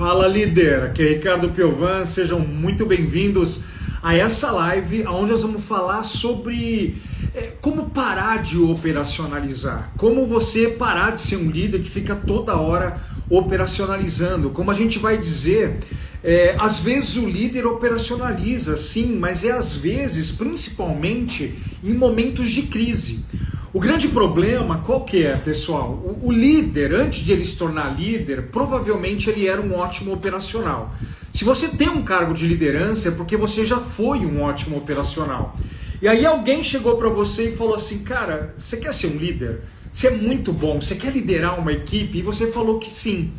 Fala líder, aqui é Ricardo Piovan, sejam muito bem-vindos a essa live onde nós vamos falar sobre é, como parar de operacionalizar, como você parar de ser um líder que fica toda hora operacionalizando, como a gente vai dizer, é, às vezes o líder operacionaliza, sim, mas é às vezes, principalmente em momentos de crise. O grande problema, qual que é, pessoal? O, o, líder, antes de ele se tornar líder, provavelmente ele era um ótimo operacional. Se você tem um cargo de liderança, é porque você já foi um ótimo operacional. E aí alguém chegou para você e falou assim, cara, você quer ser um líder? Você é muito bom, você quer liderar uma equipe? E você falou que sim.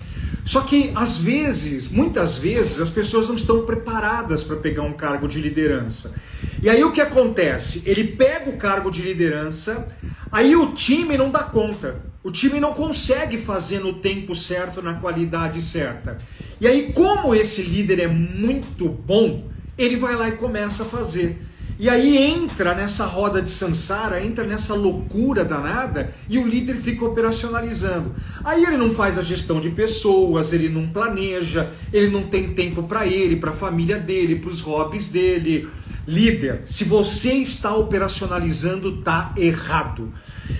Só que às vezes, muitas vezes, as pessoas não estão preparadas para pegar um cargo de liderança. E aí o que acontece? Ele pega o cargo de liderança, aí o time não dá conta. O time não consegue fazer no tempo certo, na qualidade certa. E aí, como esse líder é muito bom, ele vai lá e começa a fazer. E aí entra nessa roda de Sansara, entra nessa loucura danada e o líder fica operacionalizando. Aí ele não faz a gestão de pessoas, ele não planeja, ele não tem tempo para ele, para a família dele, para os hobbies dele. Líder, se você está operacionalizando, tá errado.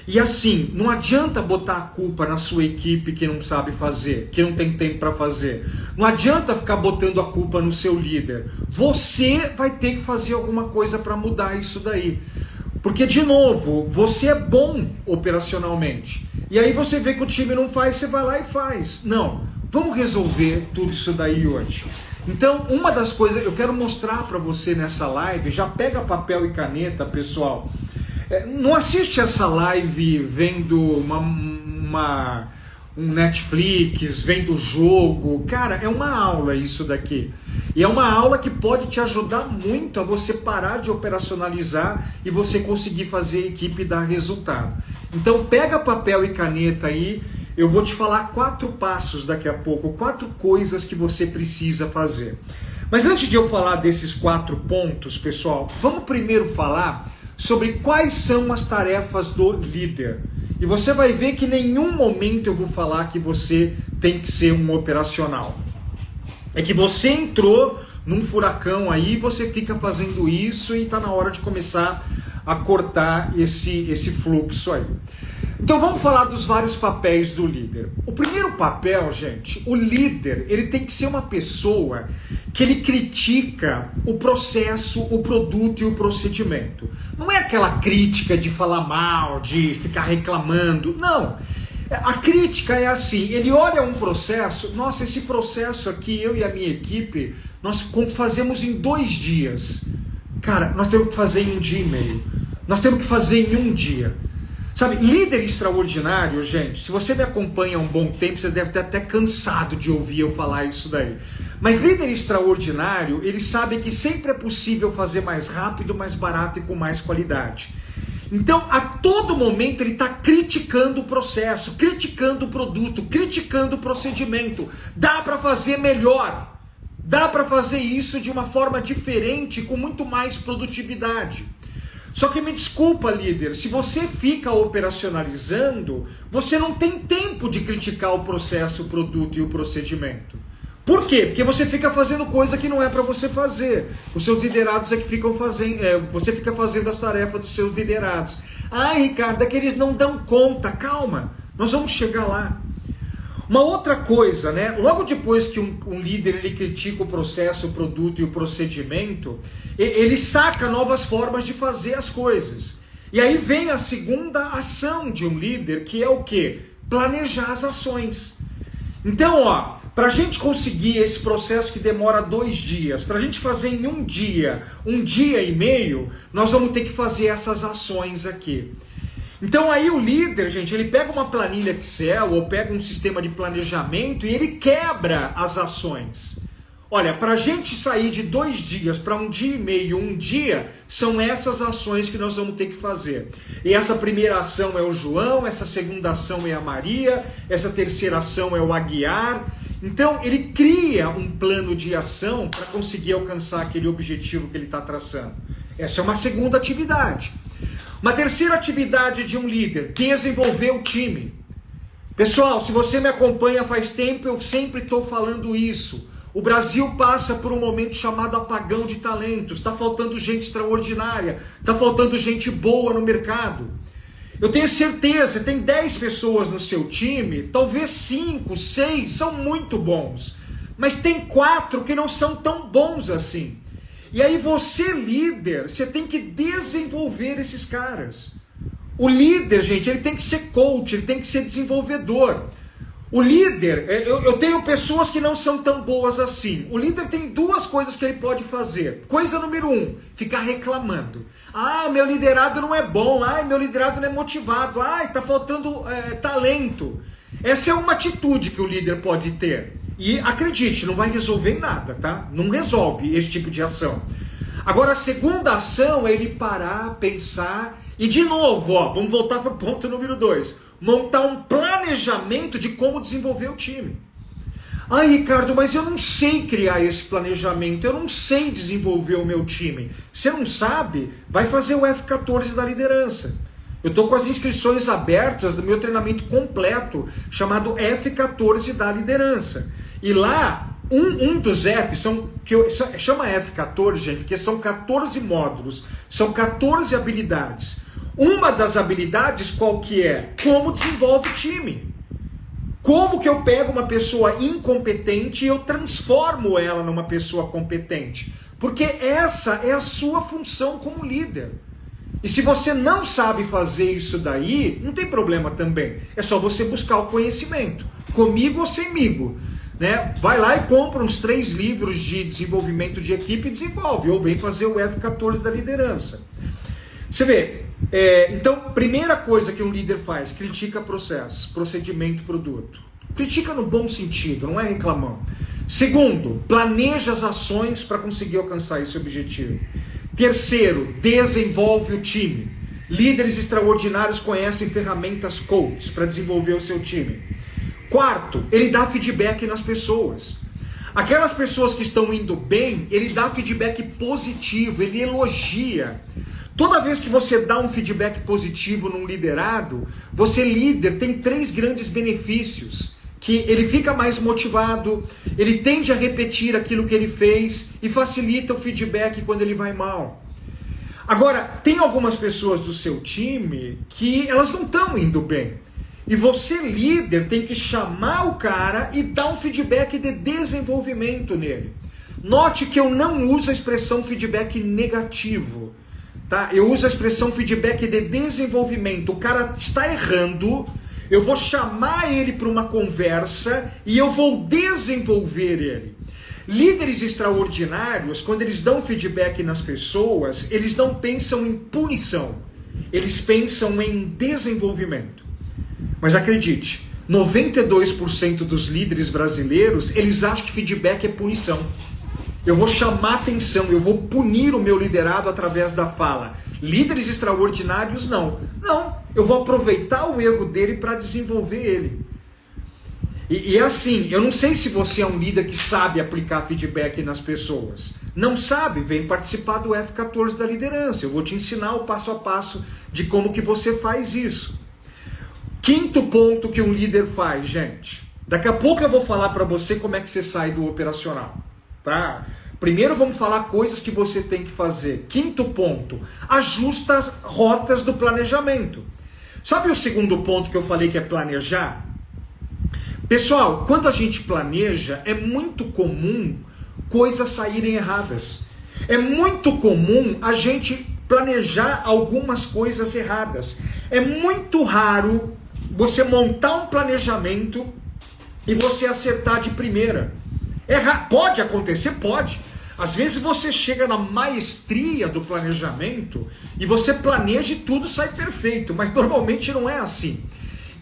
E assim, não adianta botar a culpa na sua equipe que não sabe fazer, que não tem tempo para fazer. Não adianta ficar botando a culpa no seu líder. Você vai ter que fazer alguma coisa para mudar isso daí. Porque, de novo, você é bom operacionalmente. E aí você vê que o time não faz, você vai lá e faz. Não, vamos resolver tudo isso daí hoje. Então, uma das coisas eu quero mostrar para você nessa live, já pega papel e caneta, pessoal. É, não assiste essa live vendo uma, uma, um Netflix, vendo jogo. Cara, é uma aula isso daqui. E é uma aula que pode te ajudar muito a você parar de operacionalizar e você conseguir fazer a equipe dar resultado. Então pega papel e caneta aí. Eu vou te falar quatro passos daqui a pouco, quatro coisas que você precisa fazer. Mas antes de eu falar desses quatro pontos, pessoal, vamos primeiro falar sobre quais são as tarefas do líder. E você vai ver que em nenhum momento eu vou falar que você tem que ser um operacional. É que você entrou num furacão aí, você fica fazendo isso e está na hora de começar a cortar esse, esse fluxo aí. Então vamos falar dos vários papéis do líder. O primeiro papel, gente, o líder, ele tem que ser uma pessoa que ele critica o processo, o produto e o procedimento. Não é aquela crítica de falar mal, de ficar reclamando. Não. A crítica é assim, ele olha um processo, nossa, esse processo aqui, eu e a minha equipe, nós fazemos em dois dias. Cara, nós temos que fazer em um dia e meio. Nós temos que fazer em um dia. Sabe, líder extraordinário, gente, se você me acompanha há um bom tempo, você deve ter até cansado de ouvir eu falar isso daí. Mas líder extraordinário, ele sabe que sempre é possível fazer mais rápido, mais barato e com mais qualidade. Então, a todo momento, ele está criticando o processo, criticando o produto, criticando o procedimento. Dá para fazer melhor. Dá para fazer isso de uma forma diferente, com muito mais produtividade. Só que me desculpa, líder, se você fica operacionalizando, você não tem tempo de criticar o processo, o produto e o procedimento. Por quê? Porque você fica fazendo coisa que não é para você fazer. Os seus liderados é que ficam fazendo, é, você fica fazendo as tarefas dos seus liderados. Ah, Ricardo, é que eles não dão conta. Calma, nós vamos chegar lá. Uma outra coisa, né? Logo depois que um, um, líder ele critica o processo, o produto e o procedimento, ele saca novas formas de fazer as coisas. E aí vem a segunda ação de um líder, que é o que? Planejar as ações. Então, ó, para a gente conseguir esse processo que demora dois dias, para a gente fazer em um dia, um dia e meio, nós vamos ter que fazer essas ações aqui. Então aí o líder, gente, ele pega uma planilha Excel ou pega um sistema de planejamento e ele quebra as ações. Olha, para a gente sair de dois dias para um dia e meio, um dia, são essas ações que nós vamos ter que fazer. E essa primeira ação é o João, essa segunda ação é a Maria, essa terceira ação é o Aguiar. Então ele cria um plano de ação para conseguir alcançar aquele objetivo que ele está traçando. Essa é uma segunda atividade. Uma terceira atividade de um líder, desenvolver o time. Pessoal, se você me acompanha faz tempo, eu sempre estou falando isso. O Brasil passa por um momento chamado apagão de talentos. Está faltando gente extraordinária, está faltando gente boa no mercado. Eu tenho certeza, tem 10 pessoas no seu time, talvez 5, 6 são muito bons, mas tem quatro que não são tão bons assim. E aí você, líder, você tem que desenvolver esses caras. O líder, gente, ele tem que ser coach, ele tem que ser desenvolvedor. O líder, é, eu, eu, tenho pessoas que não são tão boas assim. O líder tem duas coisas que ele pode fazer. Coisa número um, ficar reclamando. Ah, meu liderado não é bom. Ah, meu liderado não é motivado. Ah, está faltando é, talento. Essa é uma atitude que o líder pode ter. E acredite, não vai resolver nada, tá? Não resolve esse tipo de ação. Agora, a segunda ação é ele parar, pensar e de novo, ó, vamos voltar para o ponto número dois montar um planejamento de como desenvolver o time. Ah, Ricardo, mas eu não sei criar esse planejamento, eu não sei desenvolver o meu time. Você não sabe? Vai fazer o F14 da liderança. Eu estou com as inscrições abertas do meu treinamento completo, chamado F14 da liderança. E lá, um, um dos F, são, que eu, chama F14, gente, porque são 14 módulos, são 14 habilidades. Uma das habilidades qual que é? Como desenvolve o time. Como que eu pego uma pessoa incompetente e eu transformo ela numa pessoa competente? Porque essa é a sua função como líder. E se você não sabe fazer isso daí, não tem problema também. É só você buscar o conhecimento, comigo ou semigo. Né? Vai lá e compra uns três livros de desenvolvimento de equipe e desenvolve, ou vem fazer o F14 da liderança. Você vê, é, então, primeira coisa que um líder faz, critica processo, procedimento, produto. Critica no bom sentido, não é reclamando. Segundo, planeja as ações para conseguir alcançar esse objetivo. Terceiro, desenvolve o time. Líderes extraordinários conhecem ferramentas coaches para desenvolver o seu time. Quarto, ele dá feedback nas pessoas. Aquelas pessoas que estão indo bem, ele dá feedback positivo, ele elogia. Toda vez que você dá um feedback positivo num liderado, você líder tem três grandes benefícios. Que ele fica mais motivado, ele tende a repetir aquilo que ele fez e facilita o feedback quando ele vai mal. Agora, tem algumas pessoas do seu time que elas não estão indo bem. E você, líder, tem que chamar o cara e dar um feedback de desenvolvimento nele. Note que eu não uso a expressão feedback negativo. Tá? Eu uso a expressão feedback de desenvolvimento. O cara está errando, eu vou chamar ele para uma conversa e eu vou desenvolver ele. Líderes extraordinários, quando eles dão feedback nas pessoas, eles não pensam em punição, eles pensam em desenvolvimento. Mas acredite, 92% dos líderes brasileiros, eles acham que feedback é punição. Eu vou chamar atenção, eu vou punir o meu liderado através da fala. Líderes extraordinários, não. Não, eu vou aproveitar o erro dele para desenvolver ele. E, e é assim, eu não sei se você é um líder que sabe aplicar feedback nas pessoas. Não sabe? Vem participar do F14 da liderança. Eu vou te ensinar o passo a passo de como que você faz isso. Quinto ponto que um líder faz, gente. Daqui a pouco eu vou falar para você como é que você sai do operacional tá? Primeiro vamos falar coisas que você tem que fazer. Quinto ponto, ajusta as rotas do planejamento. Sabe o segundo ponto que eu falei que é planejar? Pessoal, quando a gente planeja, é muito comum coisas saírem erradas. É muito comum a gente planejar algumas coisas erradas. É muito raro você montar um planejamento e você acertar de primeira. Errar pode acontecer? Pode. Às vezes você chega na maestria do planejamento e você planeja e tudo sai perfeito, mas normalmente não é assim.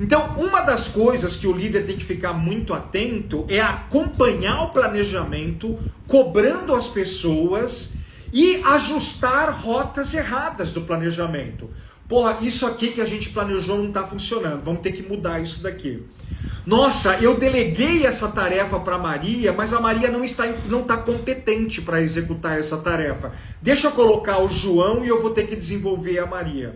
Então, uma das coisas que o líder tem que ficar muito atento é acompanhar o planejamento, cobrando as pessoas e ajustar rotas erradas do planejamento. Porra, isso aqui que a gente planejou não está funcionando, vamos ter que mudar isso daqui. Nossa, eu deleguei essa tarefa para Maria, mas a Maria não está, não está competente para executar essa tarefa. Deixa eu colocar o João e eu vou ter que desenvolver a Maria.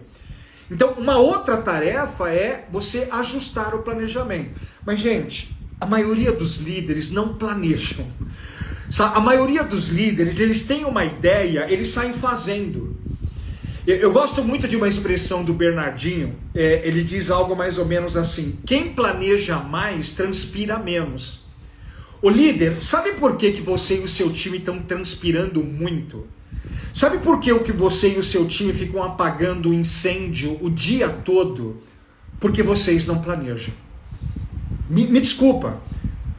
Então, uma outra tarefa é você ajustar o planejamento. Mas, gente, a maioria dos líderes não planejam. A maioria dos líderes, eles têm uma ideia, eles saem fazendo. Eu gosto muito de uma expressão do Bernardinho, é, ele diz algo mais ou menos assim: quem planeja mais transpira menos. O líder, sabe por que, que você e o seu time estão transpirando muito? Sabe por que o que você e o seu time ficam apagando o incêndio o dia todo? Porque vocês não planejam. Me, me desculpa.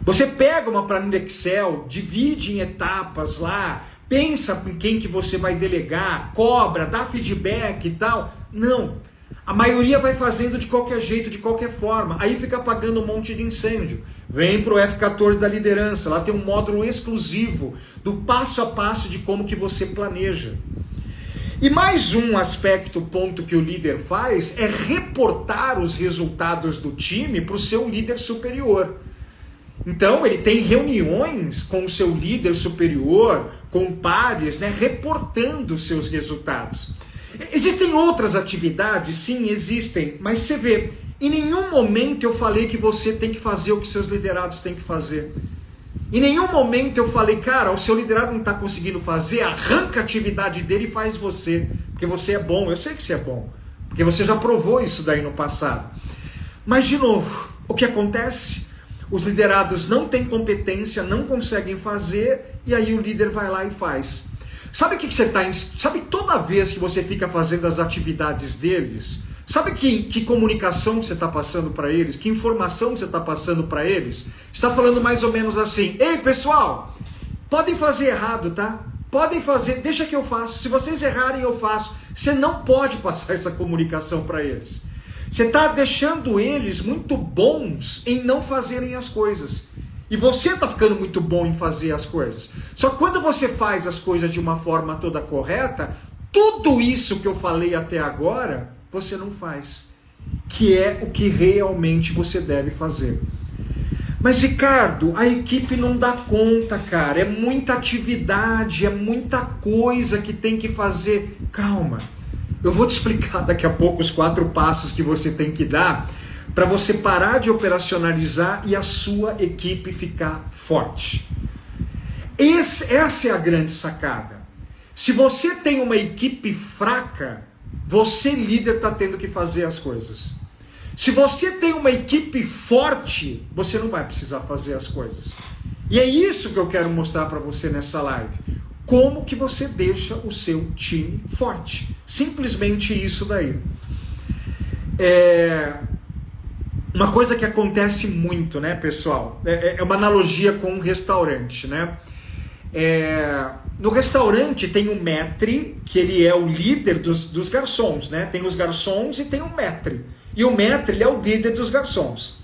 Você pega uma planilha Excel, divide em etapas lá, pensa em quem que você vai delegar, cobra, dá feedback e tal. Não. A maioria vai fazendo de qualquer jeito, de qualquer forma. Aí fica apagando um monte de incêndio. Vem para o F14 da liderança. Lá tem um módulo exclusivo do passo a passo de como que você planeja. E mais um aspecto, ponto que o líder faz é reportar os resultados do time para o seu líder superior. Então, ele tem reuniões com o seu líder superior, com pares, né, reportando os seus resultados. Existem outras atividades? Sim, existem, mas você vê, em nenhum momento eu falei que você tem que fazer o que seus liderados têm que fazer. Em nenhum momento eu falei, cara, o seu liderado não está conseguindo fazer, arranca a atividade dele e faz você, porque você é bom. Eu sei que você é bom, porque você já provou isso daí no passado. Mas, de novo, o que acontece? Os liderados não têm competência, não conseguem fazer, e aí o líder vai lá e faz. Sabe o que, que você está. Sabe toda vez que você fica fazendo as atividades deles? Sabe que, que comunicação que você está passando para eles? Que informação que você está passando para eles? Está falando mais ou menos assim: Ei pessoal, podem fazer errado, tá? Podem fazer, deixa que eu faço. Se vocês errarem, eu faço. Você não pode passar essa comunicação para eles. Você está deixando eles muito bons em não fazerem as coisas. E você está ficando muito bom em fazer as coisas. Só quando você faz as coisas de uma forma toda correta, tudo isso que eu falei até agora, você não faz. Que é o que realmente você deve fazer. Mas Ricardo, a equipe não dá conta, cara. É muita atividade, é muita coisa que tem que fazer. Calma. Eu vou te explicar daqui a pouco os quatro passos que você tem que dar para você parar de operacionalizar e a sua equipe ficar forte. Esse, essa é a grande sacada. Se você tem uma equipe fraca, você líder está tendo que fazer as coisas. Se você tem uma equipe forte, você não vai precisar fazer as coisas. E é isso que eu quero mostrar para você nessa live como que você deixa o seu time forte. Simplesmente isso daí. É uma coisa que acontece muito, né, pessoal? É, é, é uma analogia com um restaurante, né? É, no restaurante tem um maître, que ele é o líder dos, dos garçons, né? Tem os garçons e tem o maître. E o maître, ele é o líder dos garçons.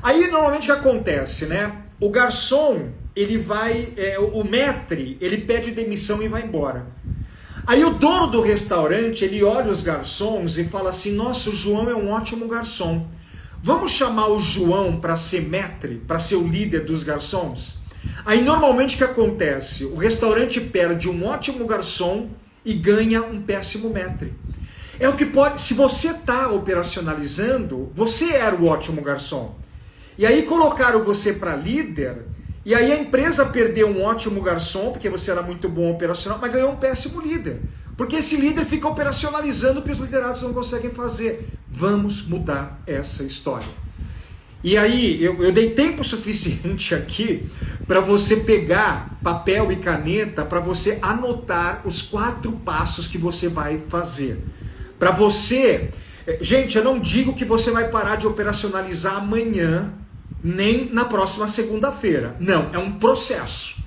Aí, normalmente, o que acontece, né? O garçom, ele vai, é, o maître, ele pede demissão e vai embora. Aí o dono do restaurante, ele olha os garçons e fala assim: Nossa, o João é um ótimo garçom. Vamos chamar o João para ser maître, para ser o líder dos garçons? Aí normalmente o que acontece? O restaurante perde um ótimo garçom e ganha um péssimo maître. É o que pode. Se você está operacionalizando, você era o ótimo garçom. E aí colocaram você para líder, e aí a empresa perdeu um ótimo garçom, porque você era muito bom operacional, mas ganhou um péssimo líder. Porque esse líder fica operacionalizando o que os liderados não conseguem fazer. Vamos mudar essa história. E aí, eu, eu dei tempo suficiente aqui para você pegar papel e caneta para você anotar os quatro passos que você vai fazer. Para você. Eh, gente, eu não digo que você vai parar de operacionalizar amanhã nem na próxima segunda-feira. Não, é um processo.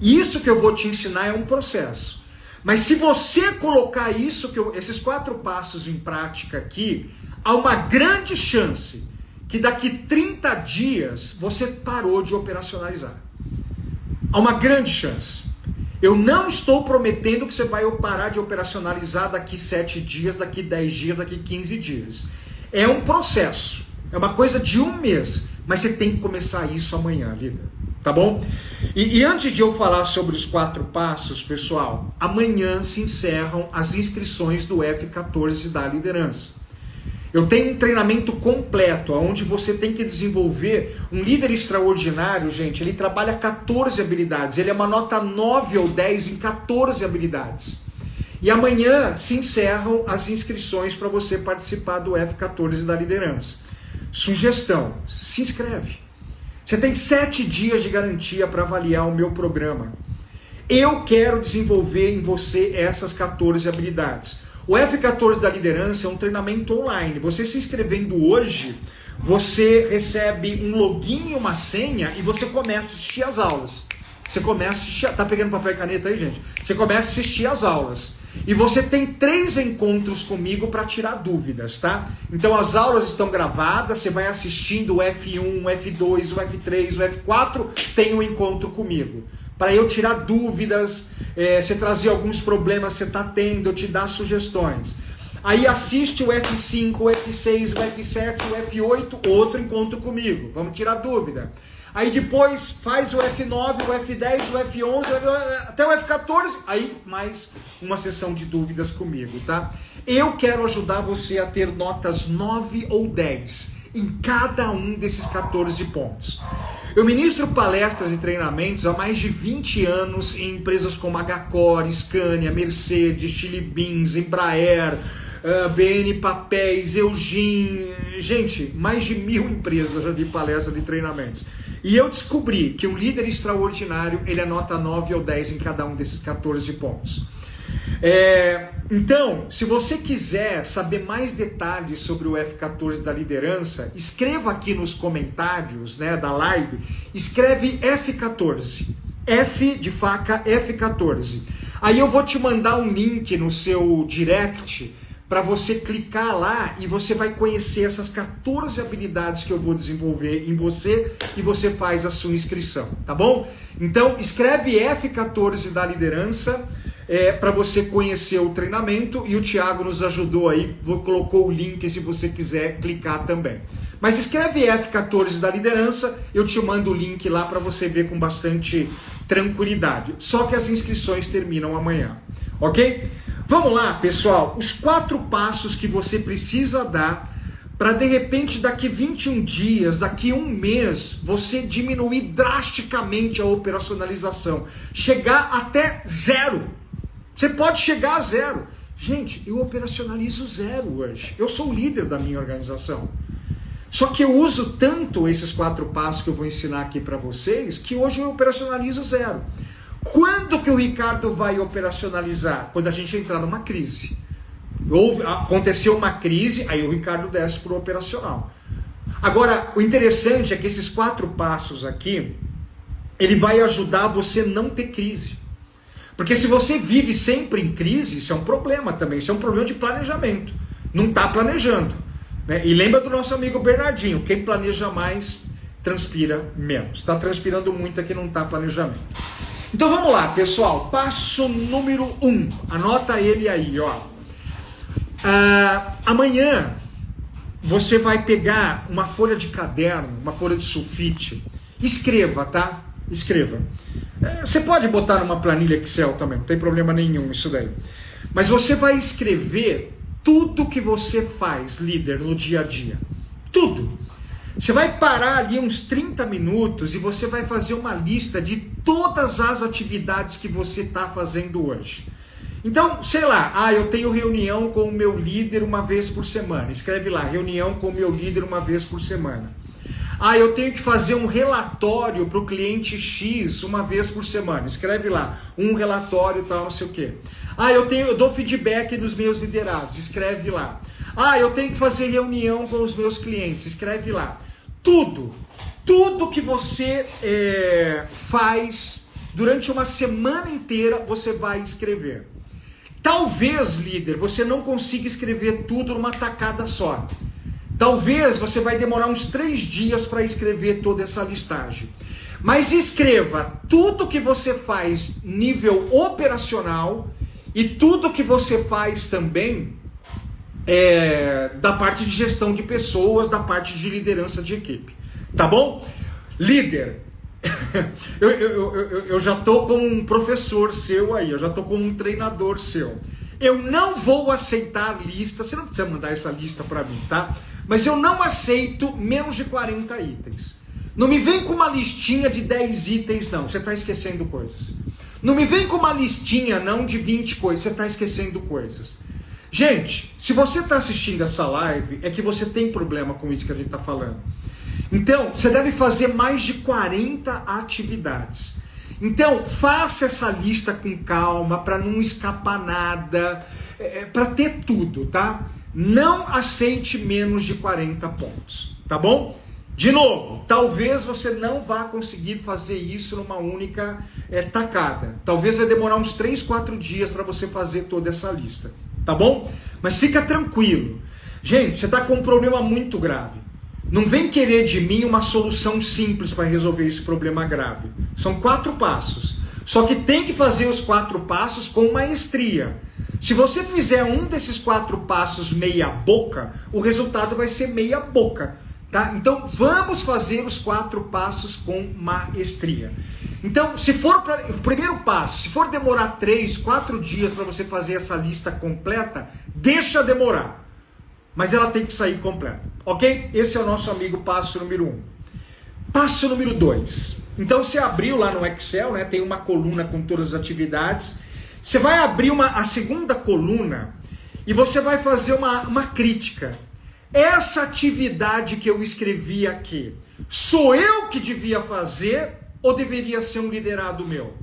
E isso que eu vou te ensinar é um processo. Mas se você colocar isso, que eu, esses quatro passos em prática aqui, há uma grande chance que daqui 30 dias você parou de operacionalizar. Há uma grande chance. Eu não estou prometendo que você vai parar de operacionalizar daqui 7 dias, daqui 10 dias, daqui 15 dias. É um processo. É uma coisa de um mês. Mas você tem que começar isso amanhã, líder. Tá bom? E, e, antes de eu falar sobre os quatro passos, pessoal, amanhã se encerram as inscrições do F14 da liderança. Eu tenho um treinamento completo, onde você tem que desenvolver um líder extraordinário, gente. Ele trabalha 14 habilidades, ele é uma nota 9 ou 10 em 14 habilidades. E amanhã se encerram as inscrições para você participar do F14 da liderança. Sugestão: se inscreve. Você tem sete dias de garantia para avaliar o meu programa. Eu quero desenvolver em você essas 14 habilidades. O F14 da liderança é um treinamento online. Você se inscrevendo hoje, você recebe um login e uma senha e você começa a assistir as aulas. Você começa a assistir. Tá pegando papel e caneta aí, gente? Você começa a assistir as aulas. E você tem três encontros comigo para tirar dúvidas, tá? Então as aulas estão gravadas, você vai assistindo o F1, o F2, o F3, o F4, tem um encontro comigo para eu tirar dúvidas, é, você trazer alguns problemas que você está tendo, eu te dar sugestões. Aí assiste o F5, o F6, o F7, o F8, outro encontro comigo. Vamos tirar dúvida. Aí depois faz o F9, o F10, o F11, até o F14, aí mais uma sessão de dúvidas comigo, tá? Eu quero ajudar você a ter notas 9 ou 10 em cada um desses 14 pontos. Eu ministro palestras e treinamentos há mais de 20 anos em empresas como H-Core, Scania, Mercedes, Chili Beans, Embraer, uh, eh, BN Papéis, Eugin, gente, mais de mil empresas já de palestras e treinamentos. E eu descobri que um líder extraordinário, ele anota 9 ou 10 em cada um desses 14 pontos. É, então, se você quiser saber mais detalhes sobre o F14 da liderança, escreva aqui nos comentários né, da live, escreve F14. F de faca F14. Aí eu vou te mandar um link no seu direct para você clicar lá e você vai conhecer essas 14 habilidades que eu vou desenvolver em você e você faz a sua inscrição, tá bom? Então escreve F14 da liderança é, para você conhecer o treinamento e o Thiago nos ajudou aí, colocou o link se você quiser clicar também. Mas escreve F14 da liderança, eu te mando o link lá para você ver com bastante tranquilidade. Só que as inscrições terminam amanhã, ok? Vamos lá, pessoal, os quatro passos que você precisa dar para de repente daqui 21 dias, daqui um mês, você diminuir drasticamente a operacionalização, chegar até zero. Você pode chegar a zero. Gente, eu operacionalizo zero hoje. Eu sou o líder da minha organização. Só que eu uso tanto esses quatro passos que eu vou ensinar aqui para vocês que hoje eu operacionalizo zero. Quando que o Ricardo vai operacionalizar? Quando a gente entrar numa crise. Houve, aconteceu uma crise, aí o Ricardo desce para o operacional. Agora, o interessante é que esses quatro passos aqui, ele vai ajudar você a não ter crise. Porque se você vive sempre em crise, isso é um problema também, isso é um problema de planejamento. Não está planejando. Né? E lembra do nosso amigo Bernardinho: quem planeja mais transpira menos. Está transpirando muito aqui, não está planejamento. Então vamos lá, pessoal. Passo número um. Anota ele aí, ó. Ah, amanhã você vai pegar uma folha de caderno, uma folha de sulfite. Escreva, tá? Escreva. É, você pode botar numa planilha Excel também, não tem problema nenhum isso daí. Mas você vai escrever tudo que você faz, líder, no dia a dia. Tudo. Você vai parar ali uns 30 minutos e você vai fazer uma lista de todas as atividades que você está fazendo hoje. Então, sei lá, ah, eu tenho reunião com o meu líder uma vez por semana. Escreve lá, reunião com o meu líder uma vez por semana. Ah, eu tenho que fazer um relatório para o cliente X uma vez por semana. Escreve lá, um relatório tal, não sei o quê. Ah, eu tenho, eu dou feedback nos meus liderados. Escreve lá. Ah, eu tenho que fazer reunião com os meus clientes. Escreve lá. Tudo, tudo que você é, faz durante uma semana inteira, você vai escrever. Talvez, líder, você não consiga escrever tudo numa tacada só. Talvez você vai demorar uns três dias para escrever toda essa listagem. Mas escreva tudo que você faz nível operacional e tudo que você faz também é, da parte de gestão de pessoas, da parte de liderança de equipe. Tá bom? Líder, eu, eu, eu, eu já estou como um professor seu aí, eu já estou como um treinador seu. Eu não vou aceitar lista, você não precisa mandar essa lista para mim, tá? Mas eu não aceito menos de 40 itens. Não me vem com uma listinha de 10 itens, não. Você está esquecendo coisas. Não me vem com uma listinha, não, de 20 coisas. Você está esquecendo coisas. Gente, se você está assistindo essa live, é que você tem problema com isso que a gente está falando. Então, você deve fazer mais de 40 atividades. Então, faça essa lista com calma, para não escapar nada, é, é para ter tudo, tá? Não aceite menos de 40 pontos, tá bom? De novo, talvez você não vá conseguir fazer isso numa única é, tacada. Talvez vai demorar uns 3, 4 dias para você fazer toda essa lista, tá bom? Mas fica tranquilo. Gente, você está com um problema muito grave. Não vem querer de mim uma solução simples para resolver esse problema grave. São quatro passos. Só que tem que fazer os quatro passos com maestria. Se você fizer um desses quatro passos meia boca, o resultado vai ser meia boca. Tá? Então vamos fazer os quatro passos com maestria. Então, se for pra, o primeiro passo, se for demorar três, quatro dias para você fazer essa lista completa, deixa demorar. Mas ela tem que sair completa, ok? Esse é o nosso amigo passo número um. Passo número dois. Então você abriu lá no Excel, né? Tem uma coluna com todas as atividades. Você vai abrir uma, a segunda coluna e você vai fazer uma, uma crítica. Essa atividade que eu escrevi aqui, sou eu que devia fazer ou deveria ser um liderado meu?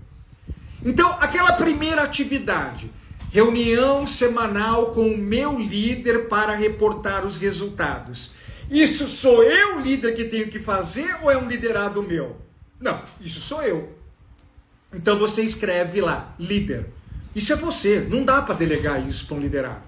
Então, aquela primeira atividade, reunião semanal com o meu líder para reportar os resultados. Isso sou eu, líder, que tenho que fazer ou é um liderado meu? Não, isso sou eu. Então você escreve lá, líder. Isso é você, não dá para delegar isso para um liderado.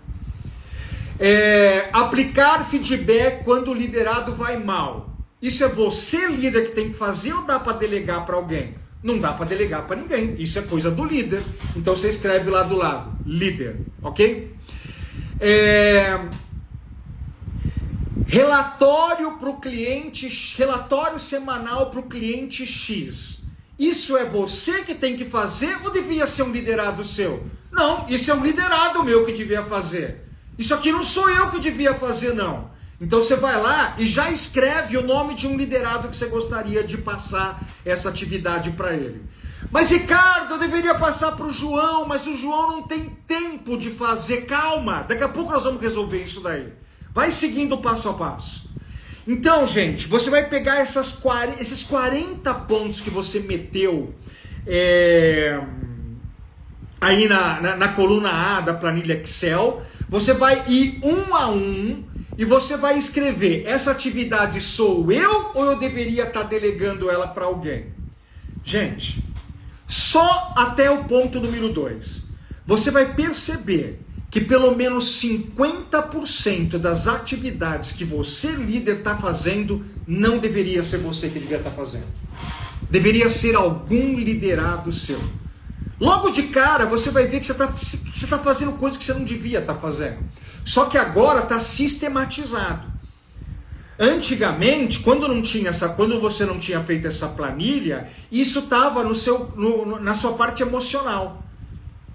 É, aplicar feedback quando o liderado vai mal. Isso é você, líder, que tem que fazer ou dá para delegar para alguém? Não dá para delegar para ninguém. Isso é coisa do líder. Então você escreve lá do lado, líder, ok? É, relatório para o cliente, relatório semanal para o cliente X. Isso é você que tem que fazer ou devia ser um liderado seu? Não, isso é um liderado meu que devia fazer. Isso aqui não sou eu que devia fazer, não. Então você vai lá e já escreve o nome de um liderado que você gostaria de passar essa atividade para ele. Mas Ricardo, eu deveria passar para o João, mas o João não tem tempo de fazer. Calma, daqui a pouco nós vamos resolver isso daí. Vai seguindo passo a passo. Então, gente, você vai pegar essas, esses 40 pontos que você meteu é, aí na, na, na coluna A da planilha Excel você vai ir um a um e você vai escrever: essa atividade sou eu ou eu deveria estar tá delegando ela para alguém? Gente, só até o ponto número 2. Você vai perceber que pelo menos 50% das atividades que você, líder, está fazendo, não deveria ser você que devia estar tá fazendo. Deveria ser algum liderado seu. Logo de cara, você vai ver que você está tá fazendo coisa que você não devia estar tá fazendo. Só que agora está sistematizado. Antigamente, quando não tinha essa, quando você não tinha feito essa planilha, isso estava no seu, no, na sua parte emocional.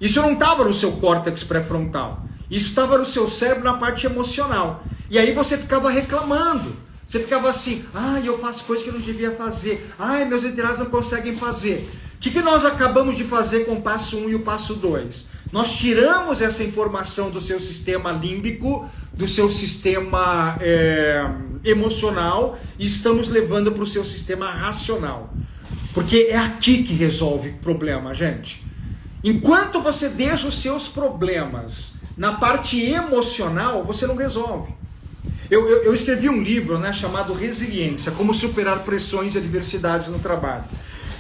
Isso não estava no seu córtex pré-frontal. Isso estava no seu cérebro na parte emocional. E aí você ficava reclamando. Você ficava assim, ai, eu faço coisas que eu não devia fazer. Ai, meus liderados não conseguem fazer. O que, que nós acabamos de fazer com o passo 1 um e o passo 2? Nós tiramos essa informação do seu sistema límbico, do seu sistema é, emocional e estamos levando para o seu sistema racional. Porque é aqui que resolve o problema, gente. Enquanto você deixa os seus problemas na parte emocional, você não resolve. Eu, eu, eu escrevi um livro né, chamado Resiliência: Como Superar Pressões e Adversidades no Trabalho.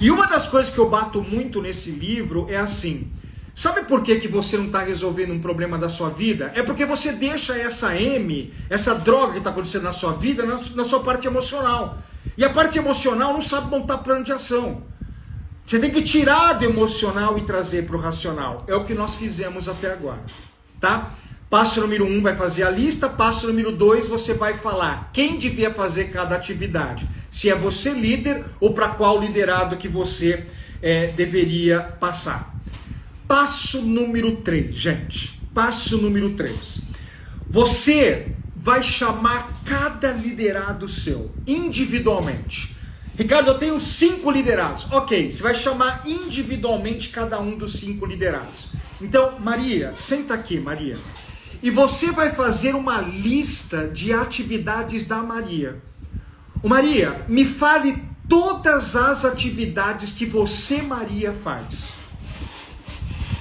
E uma das coisas que eu bato muito nesse livro é assim: sabe por que, que você não está resolvendo um problema da sua vida? É porque você deixa essa M, essa droga que está acontecendo na sua vida, na, na sua parte emocional. E a parte emocional não sabe montar plano de ação. Você tem que tirar do emocional e trazer para o racional. É o que nós fizemos até agora, tá? Passo número um vai fazer a lista. Passo número dois você vai falar quem devia fazer cada atividade. Se é você líder ou para qual liderado que você é, deveria passar. Passo número três, gente. Passo número 3. Você vai chamar cada liderado seu individualmente. Ricardo, eu tenho cinco liderados. Ok, você vai chamar individualmente cada um dos cinco liderados. Então, Maria, senta aqui, Maria. E você vai fazer uma lista de atividades da Maria. Maria, me fale todas as atividades que você, Maria, faz.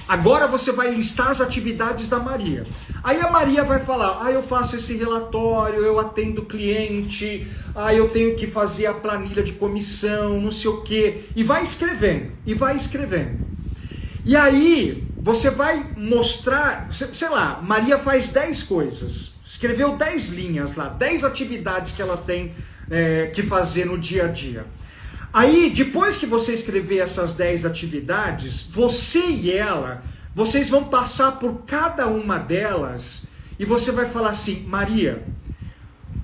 Agora você vai listar as atividades da Maria. Aí a Maria vai falar: ah, eu faço esse relatório, eu atendo cliente, ah, eu tenho que fazer a planilha de comissão, não sei o quê. E vai escrevendo, e vai escrevendo. E aí você vai mostrar, sei lá, Maria faz 10 coisas, escreveu 10 linhas lá, 10 atividades que ela tem é, que fazer no dia a dia. Aí, depois que você escrever essas 10 atividades, você e ela, vocês vão passar por cada uma delas e você vai falar assim: Maria,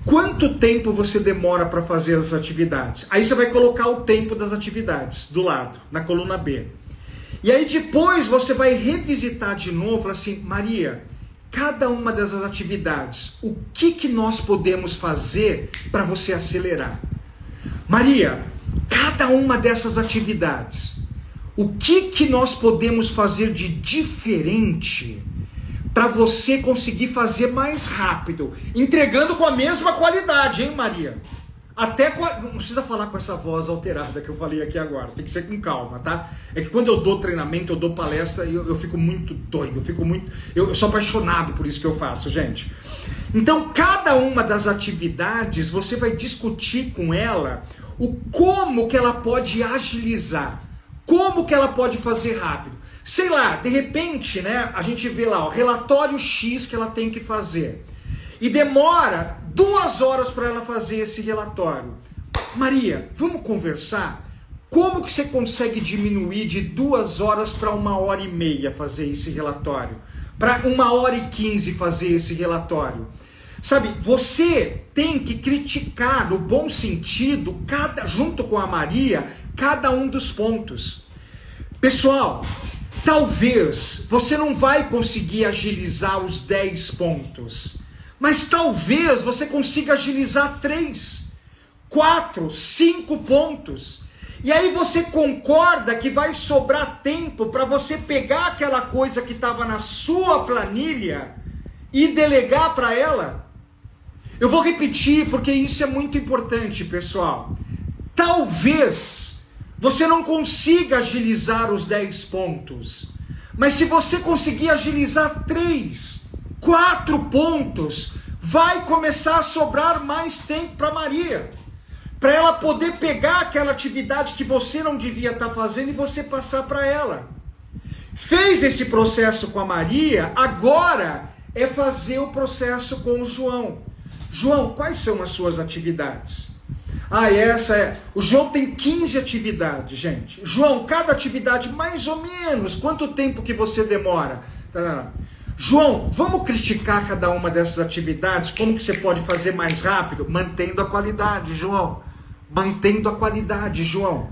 quanto tempo você demora para fazer as atividades? Aí você vai colocar o tempo das atividades do lado, na coluna B. E aí depois você vai revisitar de novo assim, Maria, cada uma dessas atividades, o que que nós podemos fazer para você acelerar? Maria, cada uma dessas atividades, o que que nós podemos fazer de diferente para você conseguir fazer mais rápido, entregando com a mesma qualidade, hein, Maria? Até não precisa falar com essa voz alterada que eu falei aqui agora, tem que ser com calma, tá? É que quando eu dou treinamento, eu dou palestra, eu, eu fico muito doido, eu fico muito. Eu, eu sou apaixonado por isso que eu faço, gente. Então, cada uma das atividades você vai discutir com ela o como que ela pode agilizar, como que ela pode fazer rápido. Sei lá, de repente, né, a gente vê lá o relatório X que ela tem que fazer. E demora duas horas para ela fazer esse relatório. Maria, vamos conversar? Como que você consegue diminuir de duas horas para uma hora e meia fazer esse relatório? Para uma hora e quinze fazer esse relatório? Sabe, você tem que criticar no bom sentido, cada, junto com a Maria, cada um dos pontos. Pessoal, talvez você não vai conseguir agilizar os 10 pontos, mas talvez você consiga agilizar 3, 4, 5 pontos. E aí você concorda que vai sobrar tempo para você pegar aquela coisa que estava na sua planilha e delegar para ela? Eu vou repetir porque isso é muito importante, pessoal. Talvez você não consiga agilizar os 10 pontos, mas se você conseguir agilizar 3, 4 pontos, vai começar a sobrar mais tempo para Maria. Para ela poder pegar aquela atividade que você não devia estar tá fazendo e você passar para ela. Fez esse processo com a Maria, agora é fazer o processo com o João. João, quais são as suas atividades? Ah, essa é. O João tem 15 atividades, gente. João, cada atividade mais ou menos, quanto tempo que você demora? João, vamos criticar cada uma dessas atividades, como que você pode fazer mais rápido? Mantendo a qualidade, João. Mantendo a qualidade, João.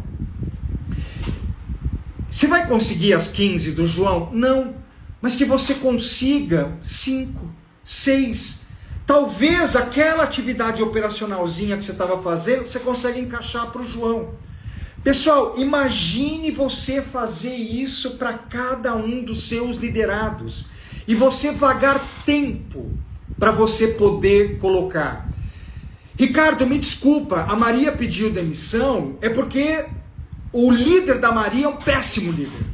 Você vai conseguir as 15 do João? Não. Mas que você consiga 5, 6, Talvez aquela atividade operacionalzinha que você estava fazendo, você consegue encaixar para o João. Pessoal, imagine você fazer isso para cada um dos seus liderados e você vagar tempo para você poder colocar. Ricardo, me desculpa, a Maria pediu demissão é porque o líder da Maria é um péssimo líder.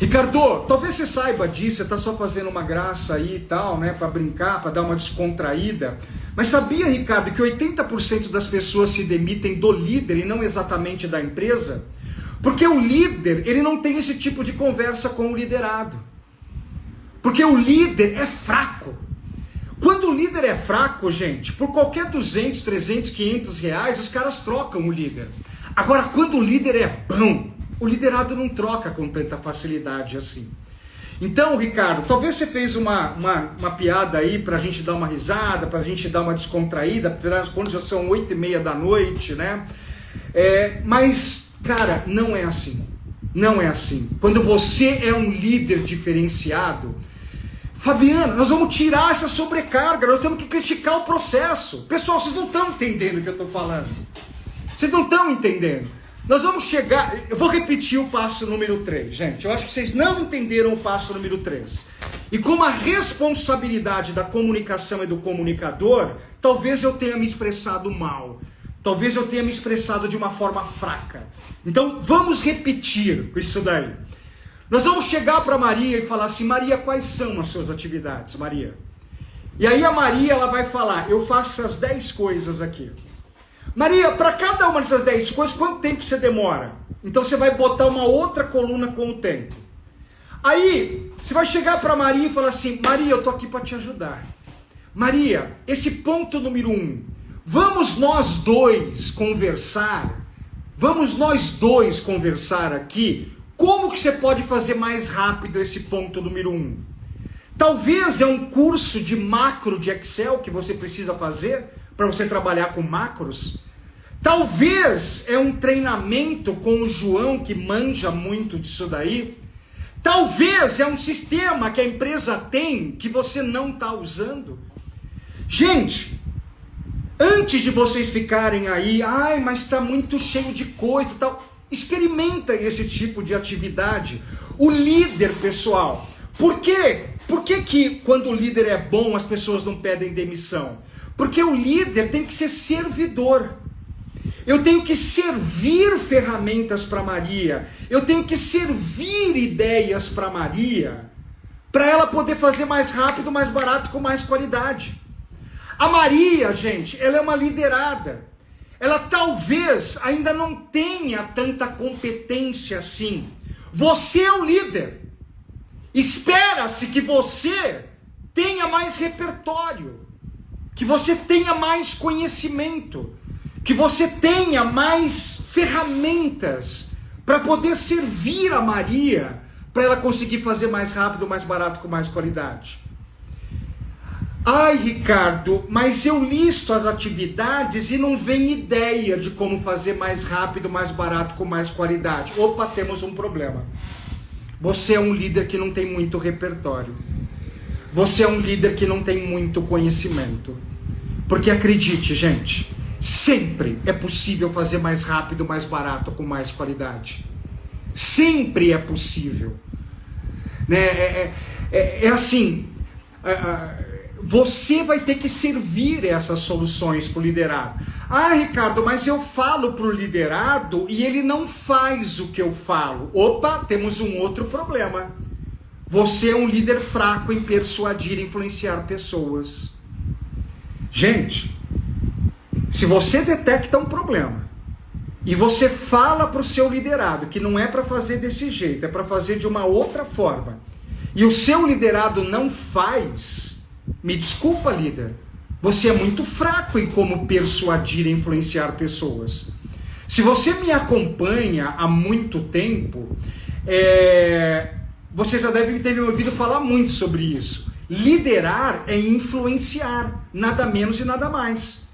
Ricardo, talvez você saiba disso, você está só fazendo uma graça aí e tal, né, para brincar, para dar uma descontraída. Mas sabia, Ricardo, que 80% das pessoas se demitem do líder e não exatamente da empresa? Porque o líder, ele não tem esse tipo de conversa com o liderado. Porque o líder é fraco. Quando o líder é fraco, gente, por qualquer 200, 300, 500 reais, os caras trocam o líder. Agora, quando o líder é bom, o liderado não troca com tanta facilidade assim. Então, Ricardo, talvez você fez uma, uma, uma piada aí para a gente dar uma risada, para a gente dar uma descontraída, quando já são oito e meia da noite, né? É, mas, cara, não é assim. Não é assim. Quando você é um líder diferenciado, Fabiana, nós vamos tirar essa sobrecarga, nós temos que criticar o processo. Pessoal, vocês não estão entendendo o que eu estou falando. Vocês não estão entendendo. Nós vamos chegar. Eu vou repetir o passo número 3, gente. Eu acho que vocês não entenderam o passo número 3. E como a responsabilidade da comunicação é do comunicador, talvez eu tenha me expressado mal. Talvez eu tenha me expressado de uma forma fraca. Então vamos repetir isso daí. Nós vamos chegar para Maria e falar assim: Maria, quais são as suas atividades, Maria? E aí a Maria ela vai falar: Eu faço as 10 coisas aqui. Maria, para cada uma dessas 10 coisas, quanto tempo você demora? Então você vai botar uma outra coluna com o tempo. Aí você vai chegar para Maria e falar assim: Maria, eu tô aqui para te ajudar. Maria, esse ponto número um, vamos nós dois conversar. Vamos nós dois conversar aqui. Como que você pode fazer mais rápido esse ponto número um? Talvez é um curso de macro de Excel que você precisa fazer para você trabalhar com macros. Talvez é um treinamento com o João que manja muito disso daí. Talvez é um sistema que a empresa tem que você não está usando. Gente, antes de vocês ficarem aí, ai, mas está muito cheio de coisa tal, experimenta esse tipo de atividade. O líder, pessoal, por quê? Por que, que quando o líder é bom as pessoas não pedem demissão? Porque o líder tem que ser servidor. Eu tenho que servir ferramentas para Maria. Eu tenho que servir ideias para Maria, para ela poder fazer mais rápido, mais barato, com mais qualidade. A Maria, gente, ela é uma liderada. Ela talvez ainda não tenha tanta competência assim. Você é o líder. Espera-se que você tenha mais repertório que você tenha mais conhecimento, que você tenha mais ferramentas para poder servir a Maria, para ela conseguir fazer mais rápido, mais barato, com mais qualidade. Ai, Ricardo, mas eu listo as atividades e não vem ideia de como fazer mais rápido, mais barato, com mais qualidade. Opa, temos um problema. Você é um líder que não tem muito repertório. Você é um líder que não tem muito conhecimento. Porque acredite, gente, sempre é possível fazer mais rápido, mais barato, com mais qualidade. Sempre é possível. Né? É, é, é, é assim. É, é, você vai ter que servir essas soluções para o liderado. Ah, Ricardo, mas eu falo para o liderado e ele não faz o que eu falo. Opa, temos um outro problema. Você é um líder fraco em persuadir e influenciar pessoas. Gente, se você detecta um problema e você fala para o seu liderado que não é para fazer desse jeito, é para fazer de uma outra forma, e o seu liderado não faz, me desculpa, líder, você é muito fraco em como persuadir e influenciar pessoas. Se você me acompanha há muito tempo, é, você já deve ter me ouvido falar muito sobre isso. Liderar é influenciar, nada menos e nada mais.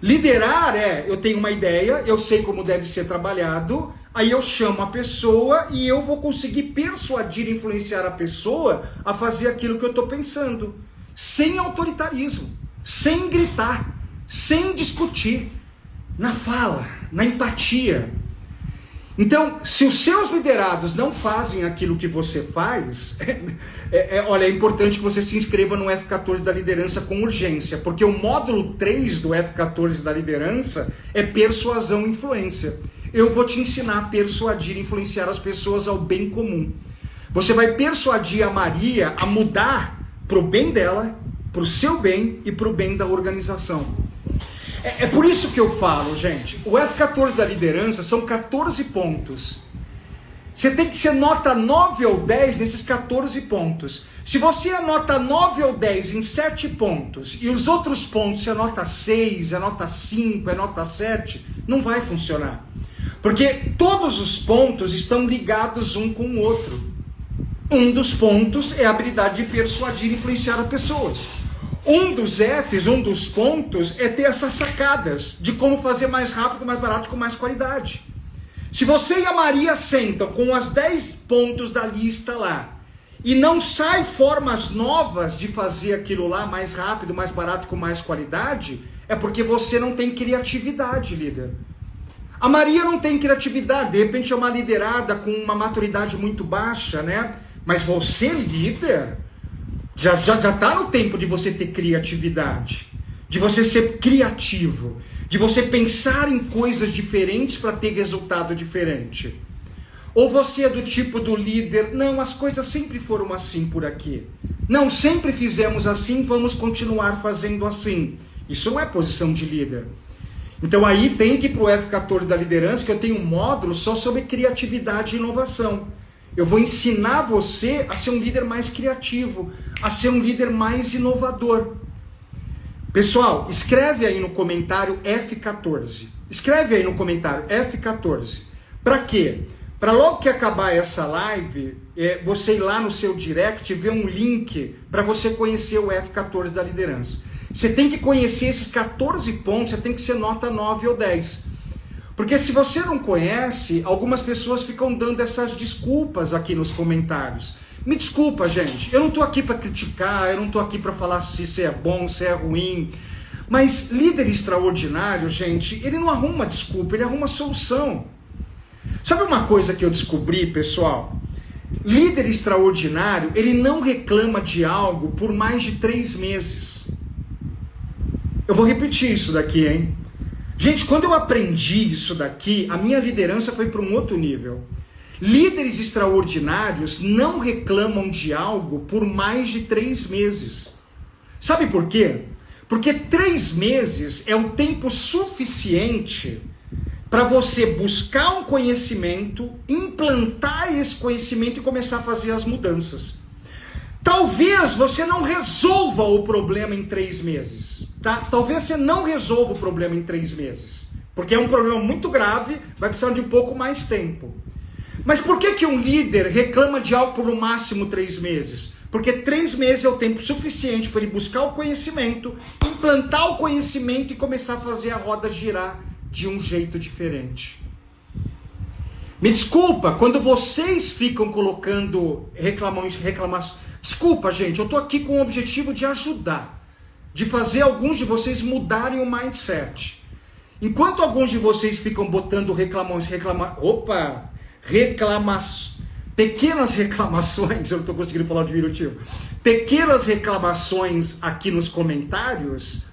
Liderar é, eu tenho uma ideia, eu sei como deve ser trabalhado, aí eu chamo a pessoa e eu vou conseguir persuadir e influenciar a pessoa a fazer aquilo que eu estou pensando, sem autoritarismo, sem gritar, sem discutir, na fala, na empatia, então, se os seus liderados não fazem aquilo que você faz, é, é, olha, é importante que você se inscreva no F14 da liderança com urgência, porque o módulo 3 do F14 da liderança é persuasão e influência. Eu vou te ensinar a persuadir e influenciar as pessoas ao bem comum. Você vai persuadir a Maria a mudar para o bem dela, para o seu bem e para o bem da organização. É, é por isso que eu falo, gente. O F14 da liderança são 14 pontos. Você tem que ser nota 9 ou 10 nesses 14 pontos. Se você anota 9 ou 10 em 7 pontos e os outros pontos você anota 6, anota 5, anota 7, não vai funcionar. Porque todos os pontos estão ligados um com o outro. Um dos pontos é a habilidade de persuadir e influenciar as pessoas. Um dos Fs, um dos pontos, é ter essas sacadas de como fazer mais rápido, mais barato, com mais qualidade. Se você e a Maria sentam com as 10 pontos da lista lá e não sai formas novas de fazer aquilo lá mais rápido, mais barato, com mais qualidade, é porque você não tem criatividade, líder. A Maria não tem criatividade, de repente é uma liderada com uma maturidade muito baixa, né? Mas você, líder, já já já está no tempo de você ter criatividade, de você ser criativo, de você pensar em coisas diferentes para ter resultado diferente. Ou você é do tipo do líder, não, as coisas sempre foram assim por aqui. Não, sempre fizemos assim, vamos continuar fazendo assim. Isso não é posição de líder. Então aí tem que ir para o F14 da liderança, que eu tenho um módulo só sobre criatividade e inovação. Eu vou ensinar você a ser um líder mais criativo, a ser um líder mais inovador. Pessoal, escreve aí no comentário F14. Escreve aí no comentário F14. Para quê? Para logo que acabar essa live, é, você ir lá no seu direct e ver um link para você conhecer o F14 da liderança. Você tem que conhecer esses 14 pontos, você tem que ser nota 9 ou 10. Porque se você não conhece, algumas pessoas ficam dando essas desculpas aqui nos comentários. Me desculpa, gente, eu não estou aqui para criticar, eu não estou aqui para falar se isso é bom, se é ruim. Mas líder extraordinário, gente, ele não arruma desculpa, ele arruma solução. Sabe uma coisa que eu descobri, pessoal? Líder extraordinário, ele não reclama de algo por mais de três meses. Eu vou repetir isso daqui, hein? Gente, quando eu aprendi isso daqui, a minha liderança foi para um outro nível. Líderes extraordinários não reclamam de algo por mais de três meses. Sabe por quê? Porque três meses é o tempo suficiente para você buscar um conhecimento, implantar esse conhecimento e começar a fazer as mudanças. Talvez você não resolva o problema em três meses. Tá? Talvez você não resolva o problema em três meses. Porque é um problema muito grave, vai precisar de um pouco mais tempo. Mas por que, que um líder reclama de algo por no máximo três meses? Porque três meses é o tempo suficiente para ele buscar o conhecimento, implantar o conhecimento e começar a fazer a roda girar de um jeito diferente. Me desculpa, quando vocês ficam colocando reclamações, reclamações. Desculpa, gente, eu estou aqui com o objetivo de ajudar de fazer alguns de vocês mudarem o mindset. Enquanto alguns de vocês ficam botando reclamões, reclama, opa, reclamações, pequenas reclamações, eu não estou conseguindo falar de diminutivo, pequenas reclamações aqui nos comentários,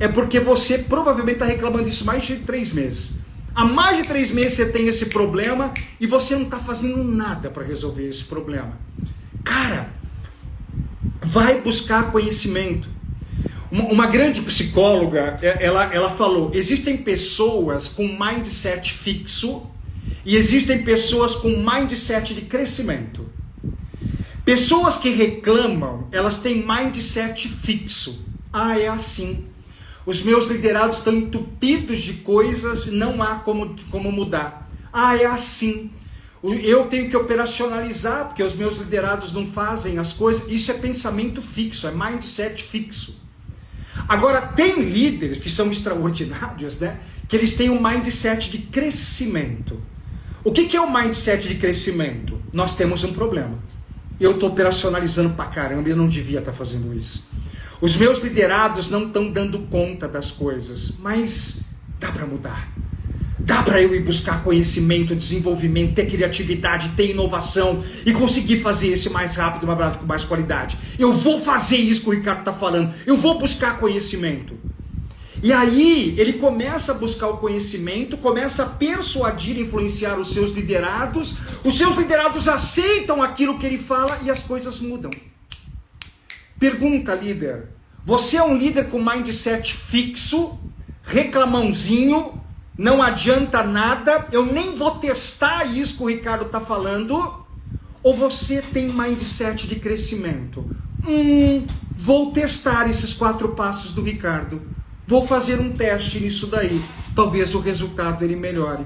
é porque você provavelmente está reclamando isso mais de três meses. Há mais de três meses você tem esse problema e você não está fazendo nada para resolver esse problema. Cara, vai buscar conhecimento. Uma, uma grande psicóloga, é, ela, ela falou: existem pessoas com mindset fixo e existem pessoas com mindset de crescimento. Pessoas que reclamam, elas têm mindset fixo. Ah, é assim. Os meus liderados estão entupidos de coisas, não há como, como mudar. Ah, é assim. Eu tenho que operacionalizar, porque os meus liderados não fazem as coisas. Isso é pensamento fixo, é mindset fixo. Agora, tem líderes que são extraordinários, né? Que eles têm um mindset de crescimento. O que, que é o mindset de crescimento? Nós temos um problema. Eu estou operacionalizando pra caramba eu não devia estar tá fazendo isso. Os meus liderados não estão dando conta das coisas, mas dá para mudar. Dá para eu ir buscar conhecimento, desenvolvimento, ter criatividade, ter inovação e conseguir fazer isso mais rápido, mais barato, com mais qualidade. Eu vou fazer isso que o Ricardo está falando. Eu vou buscar conhecimento. E aí ele começa a buscar o conhecimento, começa a persuadir, influenciar os seus liderados. Os seus liderados aceitam aquilo que ele fala e as coisas mudam. Pergunta, líder. Você é um líder com mindset fixo, reclamãozinho, não adianta nada, eu nem vou testar isso que o Ricardo está falando, ou você tem mindset de crescimento? Hum, vou testar esses quatro passos do Ricardo. Vou fazer um teste nisso daí. Talvez o resultado ele melhore.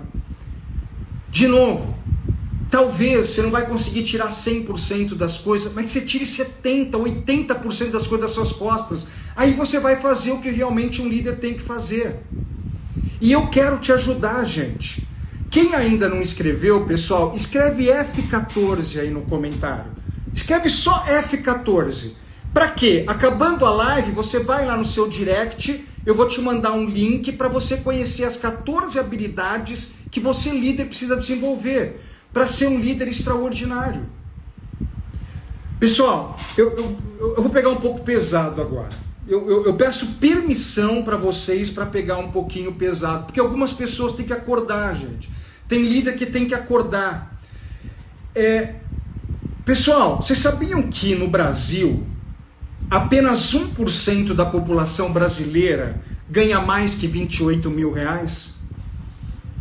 De novo, talvez você não vai conseguir tirar 100% das coisas, mas que você tire 70%, 80% das coisas das suas costas. Aí você vai fazer o que realmente um líder tem que fazer. E eu quero te ajudar, gente. Quem ainda não escreveu, pessoal, escreve F14 aí no comentário. Escreve só F14. Para quê? Acabando a live, você vai lá no seu direct, eu vou te mandar um link para você conhecer as 14 habilidades que você líder precisa desenvolver para ser um líder extraordinário. Pessoal, eu, eu, eu vou pegar um pouco pesado agora. Eu, eu, eu peço permissão para vocês para pegar um pouquinho pesado, porque algumas pessoas têm que acordar, gente. Tem líder que tem que acordar. É, pessoal, vocês sabiam que no Brasil apenas 1% da população brasileira ganha mais que 28 mil reais?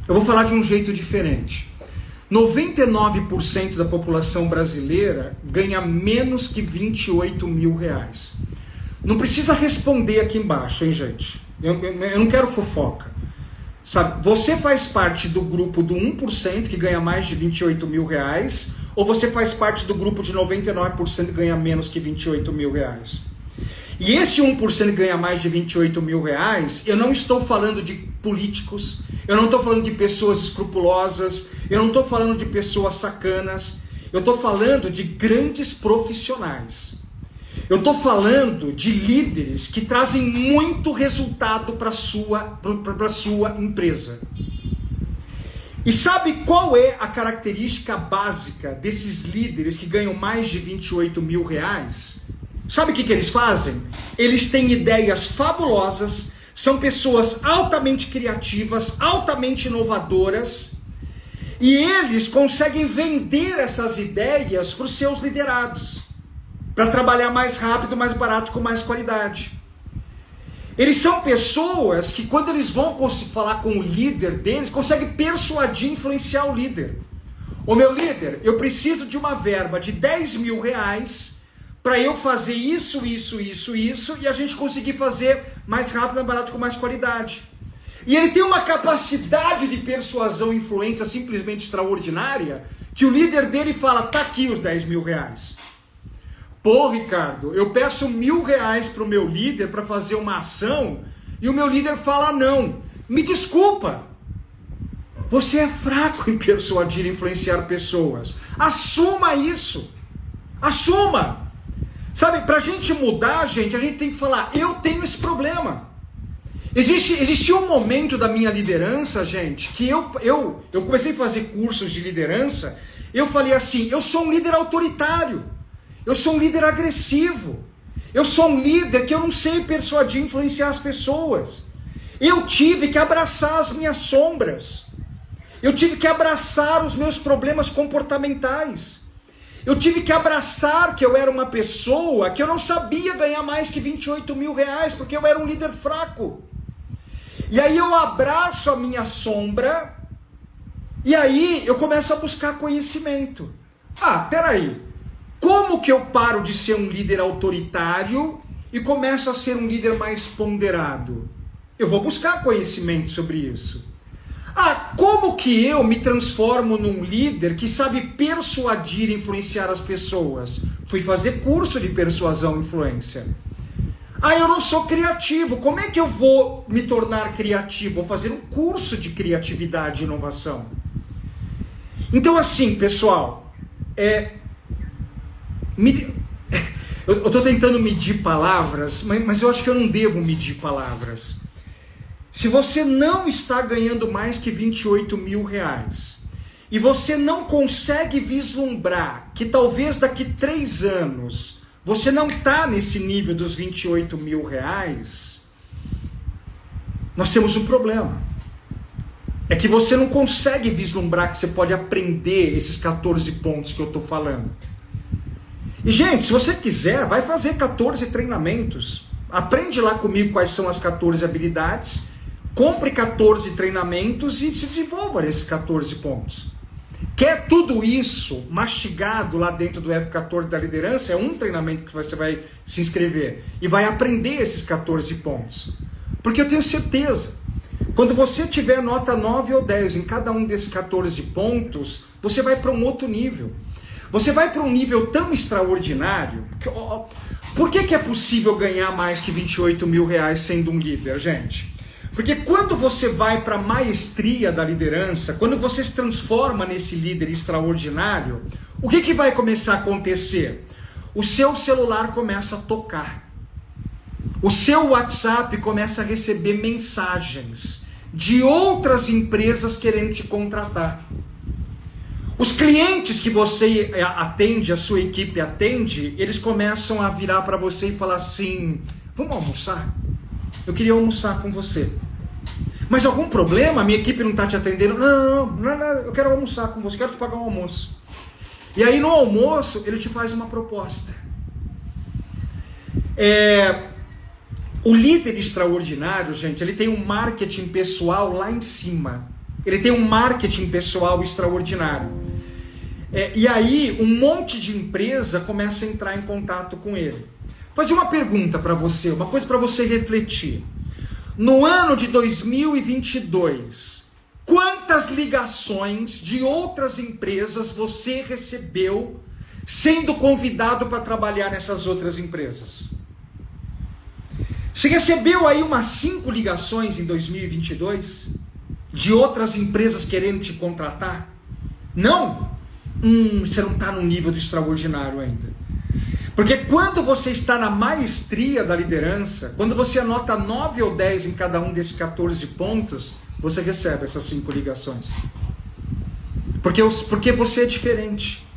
Eu vou falar de um jeito diferente. 99% da população brasileira ganha menos que 28 mil reais. Não precisa responder aqui embaixo, hein, gente? Eu, eu, eu não quero fofoca. Sabe, você faz parte do grupo do 1% que ganha mais de 28 mil reais, ou você faz parte do grupo de 99% que ganha menos que 28 mil reais? E esse 1% que ganha mais de 28 mil reais, eu não estou falando de políticos, eu não estou falando de pessoas escrupulosas, eu não estou falando de pessoas sacanas, eu estou falando de grandes profissionais. Eu estou falando de líderes que trazem muito resultado para a sua, sua empresa. E sabe qual é a característica básica desses líderes que ganham mais de 28 mil reais? Sabe o que, que eles fazem? Eles têm ideias fabulosas, são pessoas altamente criativas, altamente inovadoras, e eles conseguem vender essas ideias para os seus liderados para trabalhar mais rápido, mais barato, com mais qualidade. Eles são pessoas que, quando eles vão falar com o líder deles, conseguem persuadir, influenciar o líder. O meu líder, eu preciso de uma verba de 10 mil reais para eu fazer isso, isso, isso, isso, e a gente conseguir fazer mais rápido, mais barato, com mais qualidade. E ele tem uma capacidade de persuasão e influência simplesmente extraordinária, que o líder dele fala: tá aqui os 10 mil reais. Pô, Ricardo, eu peço mil reais para o meu líder para fazer uma ação e o meu líder fala não. Me desculpa. Você é fraco em persuadir e influenciar pessoas. Assuma isso. Assuma. Sabe, para a gente mudar, gente, a gente tem que falar: eu tenho esse problema. Existe, existiu um momento da minha liderança, gente, que eu, eu, eu comecei a fazer cursos de liderança. Eu falei assim: eu sou um líder autoritário. Eu sou um líder agressivo. Eu sou um líder que eu não sei persuadir, influenciar as pessoas. Eu tive que abraçar as minhas sombras. Eu tive que abraçar os meus problemas comportamentais. Eu tive que abraçar que eu era uma pessoa que eu não sabia ganhar mais que 28 mil reais, porque eu era um líder fraco. E aí eu abraço a minha sombra, e aí eu começo a buscar conhecimento. Ah, peraí, como que eu paro de ser um líder autoritário e começo a ser um líder mais ponderado? Eu vou buscar conhecimento sobre isso. Ah, como que eu me transformo num líder que sabe persuadir e influenciar as pessoas? Fui fazer curso de persuasão e influência. Ah, eu não sou criativo. Como é que eu vou me tornar criativo? Vou fazer um curso de criatividade e inovação. Então, assim, pessoal, é, eu estou tentando medir palavras, mas, eu acho que eu não devo medir palavras. Se você não está ganhando mais que 28 mil reais e você não consegue vislumbrar que talvez daqui três anos você não está nesse nível dos 28 mil reais, nós temos um problema. É que você não consegue vislumbrar que você pode aprender esses 14 pontos que eu estou falando. E, gente, se você quiser, vai fazer 14 treinamentos. Aprende lá comigo quais são as 14 habilidades, compre 14 treinamentos e se desenvolva nesses 14 pontos. Quer tudo isso mastigado lá dentro do F14 da liderança? É um treinamento que você vai se inscrever e vai aprender esses 14 pontos. Porque eu tenho certeza, quando você tiver nota 9 ou 10 em cada um desses 14 pontos, você vai para um outro nível. Você vai para um nível tão extraordinário. Que, ó, por que, que é possível ganhar mais que 28 mil reais sendo um líder, gente? Porque quando você vai para a maestria da liderança, quando você se transforma nesse líder extraordinário, o que, que vai começar a acontecer? O seu celular começa a tocar. O seu WhatsApp começa a receber mensagens de outras empresas querendo te contratar. Os clientes que você é, atende, a sua equipe atende, eles começam a virar para você e falar assim: vamos almoçar? Eu queria almoçar com você. Mas algum problema? Minha equipe não está te atendendo? Não, não, não, não, eu quero almoçar com você, quero te pagar um almoço. E aí no almoço ele te faz uma proposta. É, o líder extraordinário, gente, ele tem um marketing pessoal lá em cima. Ele tem um marketing pessoal extraordinário. É, e aí, um monte de empresa começa a entrar em contato com ele. Vou fazer uma pergunta para você, uma coisa para você refletir. No ano de 2022, quantas ligações de outras empresas você recebeu sendo convidado para trabalhar nessas outras empresas? Você recebeu aí umas cinco ligações em 2022 de outras empresas querendo te contratar? Não? Hum, você não está no nível do extraordinário ainda. Porque quando você está na maestria da liderança, quando você anota 9 ou 10 em cada um desses 14 pontos, você recebe essas cinco ligações. Porque, porque você é diferente.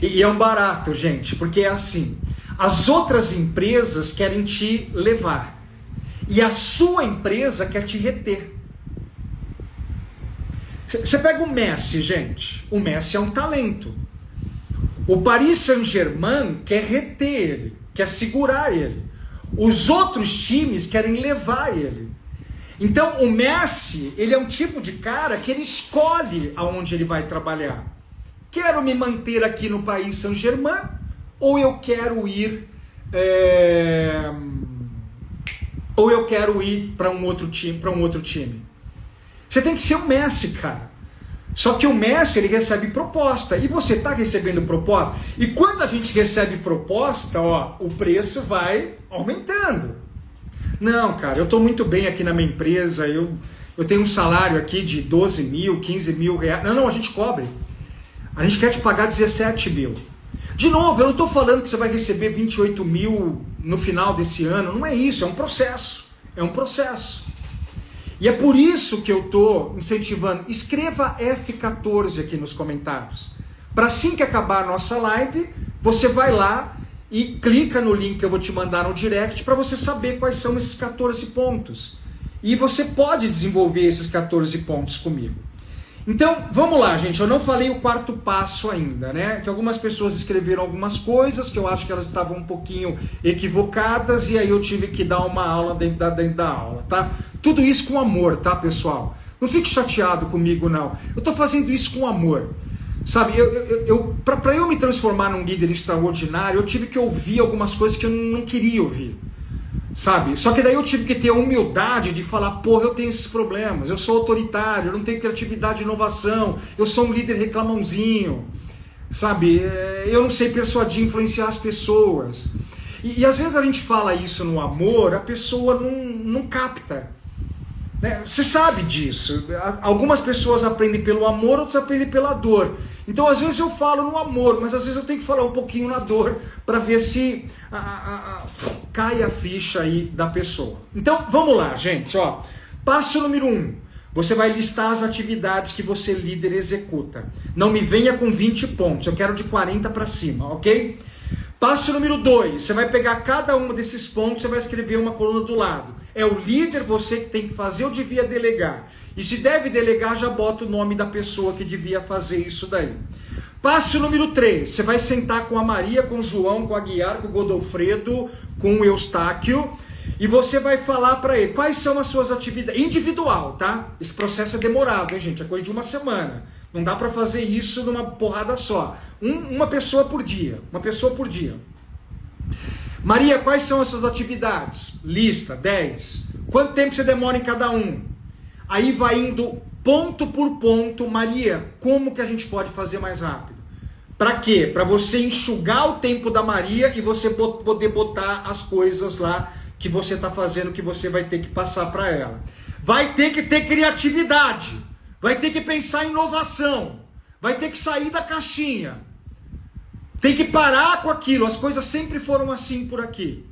E, e é um barato, gente, porque é assim. As outras empresas querem te levar. E a sua empresa quer te reter. Você pega o Messi, gente. O Messi é um talento. O Paris Saint-Germain quer reter ele, quer segurar ele. Os outros times querem levar ele. Então, o Messi, ele é um tipo de cara que ele escolhe aonde ele vai trabalhar. Quero me manter aqui no Paris Saint-Germain ou eu quero ir é ou eu quero ir para um outro time, para um outro time. Você tem que ser o Messi, cara. Só que o Messi ele recebe proposta e você está recebendo proposta. E quando a gente recebe proposta, ó, o preço vai aumentando. Não, cara, eu estou muito bem aqui na minha empresa, eu, eu tenho um salário aqui de 12 mil, 15 mil reais. Não, não, a gente cobre. A gente quer te pagar 17 mil. De novo, eu não estou falando que você vai receber 28 mil no final desse ano. Não é isso, é um processo. É um processo. E é por isso que eu estou incentivando. Escreva F14 aqui nos comentários. Para assim que acabar a nossa live, você vai lá e clica no link que eu vou te mandar no direct para você saber quais são esses 14 pontos. E você pode desenvolver esses 14 pontos comigo. Então, vamos lá, gente. Eu não falei o quarto passo ainda, né? Que algumas pessoas escreveram algumas coisas que eu acho que elas estavam um pouquinho equivocadas e aí eu tive que dar uma aula dentro da, dentro da aula, tá? Tudo isso com amor, tá, pessoal? Não fique chateado comigo, não. Eu tô fazendo isso com amor. Sabe, eu, eu, eu para eu me transformar num líder extraordinário, eu tive que ouvir algumas coisas que eu não queria ouvir sabe? Só que daí eu tive que ter a humildade de falar, porra, eu tenho esses problemas, eu sou autoritário, eu não tenho criatividade e inovação, eu sou um líder reclamãozinho, sabe? É, eu não sei persuadir, influenciar as pessoas. E, e às vezes a gente fala isso no amor, a pessoa não, não capta. Né? Você sabe disso. Algumas pessoas aprendem pelo amor, outras aprendem pela dor. Então, às vezes eu falo no amor, mas às vezes eu tenho que falar um pouquinho na dor para ver se a, a, a, cai a ficha aí da pessoa. Então, vamos lá, gente. Ó. Passo número um. Você vai listar as atividades que você líder executa. Não me venha com 20 pontos, eu quero de 40 para cima, ok? Passo número 2, você vai pegar cada um desses pontos, você vai escrever uma coluna do lado. É o líder você que tem que fazer ou devia delegar. E se deve delegar, já bota o nome da pessoa que devia fazer isso daí. Passo número 3, você vai sentar com a Maria, com o João, com a Guiar, com o Godofredo, com o Eustáquio, e você vai falar para ele quais são as suas atividades, individual, tá? Esse processo é demorado, hein, gente? É coisa de uma semana. Não dá para fazer isso numa porrada só. Um, uma pessoa por dia. Uma pessoa por dia. Maria, quais são essas atividades? Lista, 10. Quanto tempo você demora em cada um? Aí vai indo ponto por ponto. Maria, como que a gente pode fazer mais rápido? Para quê? Para você enxugar o tempo da Maria e você poder botar as coisas lá que você está fazendo, que você vai ter que passar para ela. vai ter que ter criatividade, vai ter que pensar em inovação, vai ter que sair da caixinha, tem que parar com aquilo. As coisas sempre foram assim por aqui.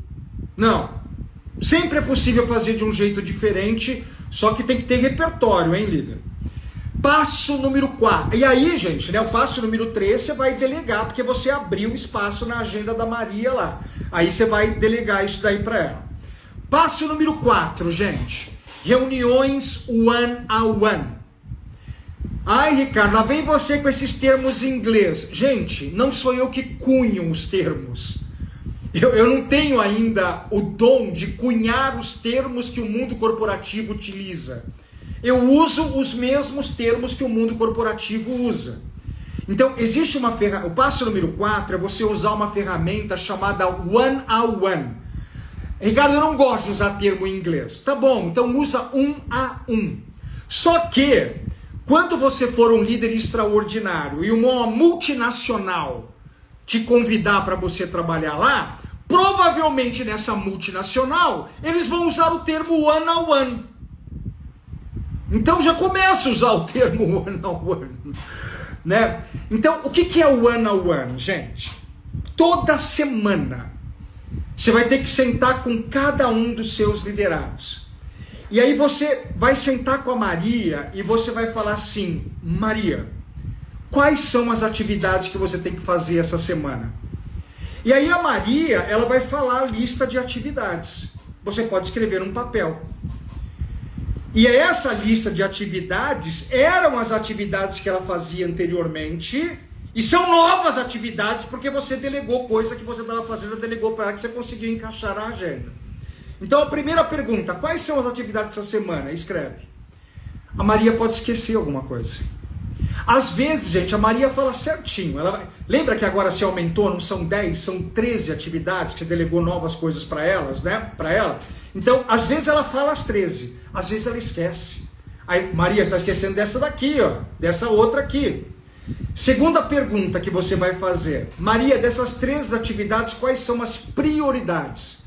Não. Sempre é possível fazer de um jeito diferente, só que tem que ter repertório, hein, líder? Passo número 4. E aí, gente, né, o passo número 3 você vai delegar, porque você abriu espaço na agenda da Maria lá. Aí você vai delegar isso daí para ela. Passo número 4, gente. Reuniões one a one. Ai, Ricardo, lá vem você com esses termos em inglês. Gente, não sou eu que cunho os termos. Eu, eu não tenho ainda o dom de cunhar os termos que o mundo corporativo utiliza. Eu uso os mesmos termos que o mundo corporativo usa. Então, existe uma ferramenta. O passo número 4 é você usar uma ferramenta chamada one a one. Ricardo, eu não gosto de usar termo em inglês. Tá bom, então usa um a um. Só que, quando você for um líder extraordinário e uma multinacional te convidar para você trabalhar lá, provavelmente nessa multinacional eles vão usar o termo one on one. Então já começa a usar o termo one on one, né? Então o que é o one on one, gente? Toda semana você vai ter que sentar com cada um dos seus liderados. E aí você vai sentar com a Maria e você vai falar assim: Maria, quais são as atividades que você tem que fazer essa semana? E aí a Maria, ela vai falar a lista de atividades. Você pode escrever um papel. E essa lista de atividades eram as atividades que ela fazia anteriormente e são novas atividades porque você delegou coisa que você estava fazendo, delegou para ela que você conseguiu encaixar na agenda. Então a primeira pergunta, quais são as atividades dessa semana? Escreve. A Maria pode esquecer alguma coisa. Às vezes, gente, a Maria fala certinho. Ela. Lembra que agora se aumentou, não são 10, são 13 atividades, que você delegou novas coisas para elas, né? Para ela. Então, às vezes ela fala as 13, às vezes ela esquece. Aí, Maria está esquecendo dessa daqui, ó, dessa outra aqui. Segunda pergunta que você vai fazer: Maria, dessas três atividades, quais são as prioridades?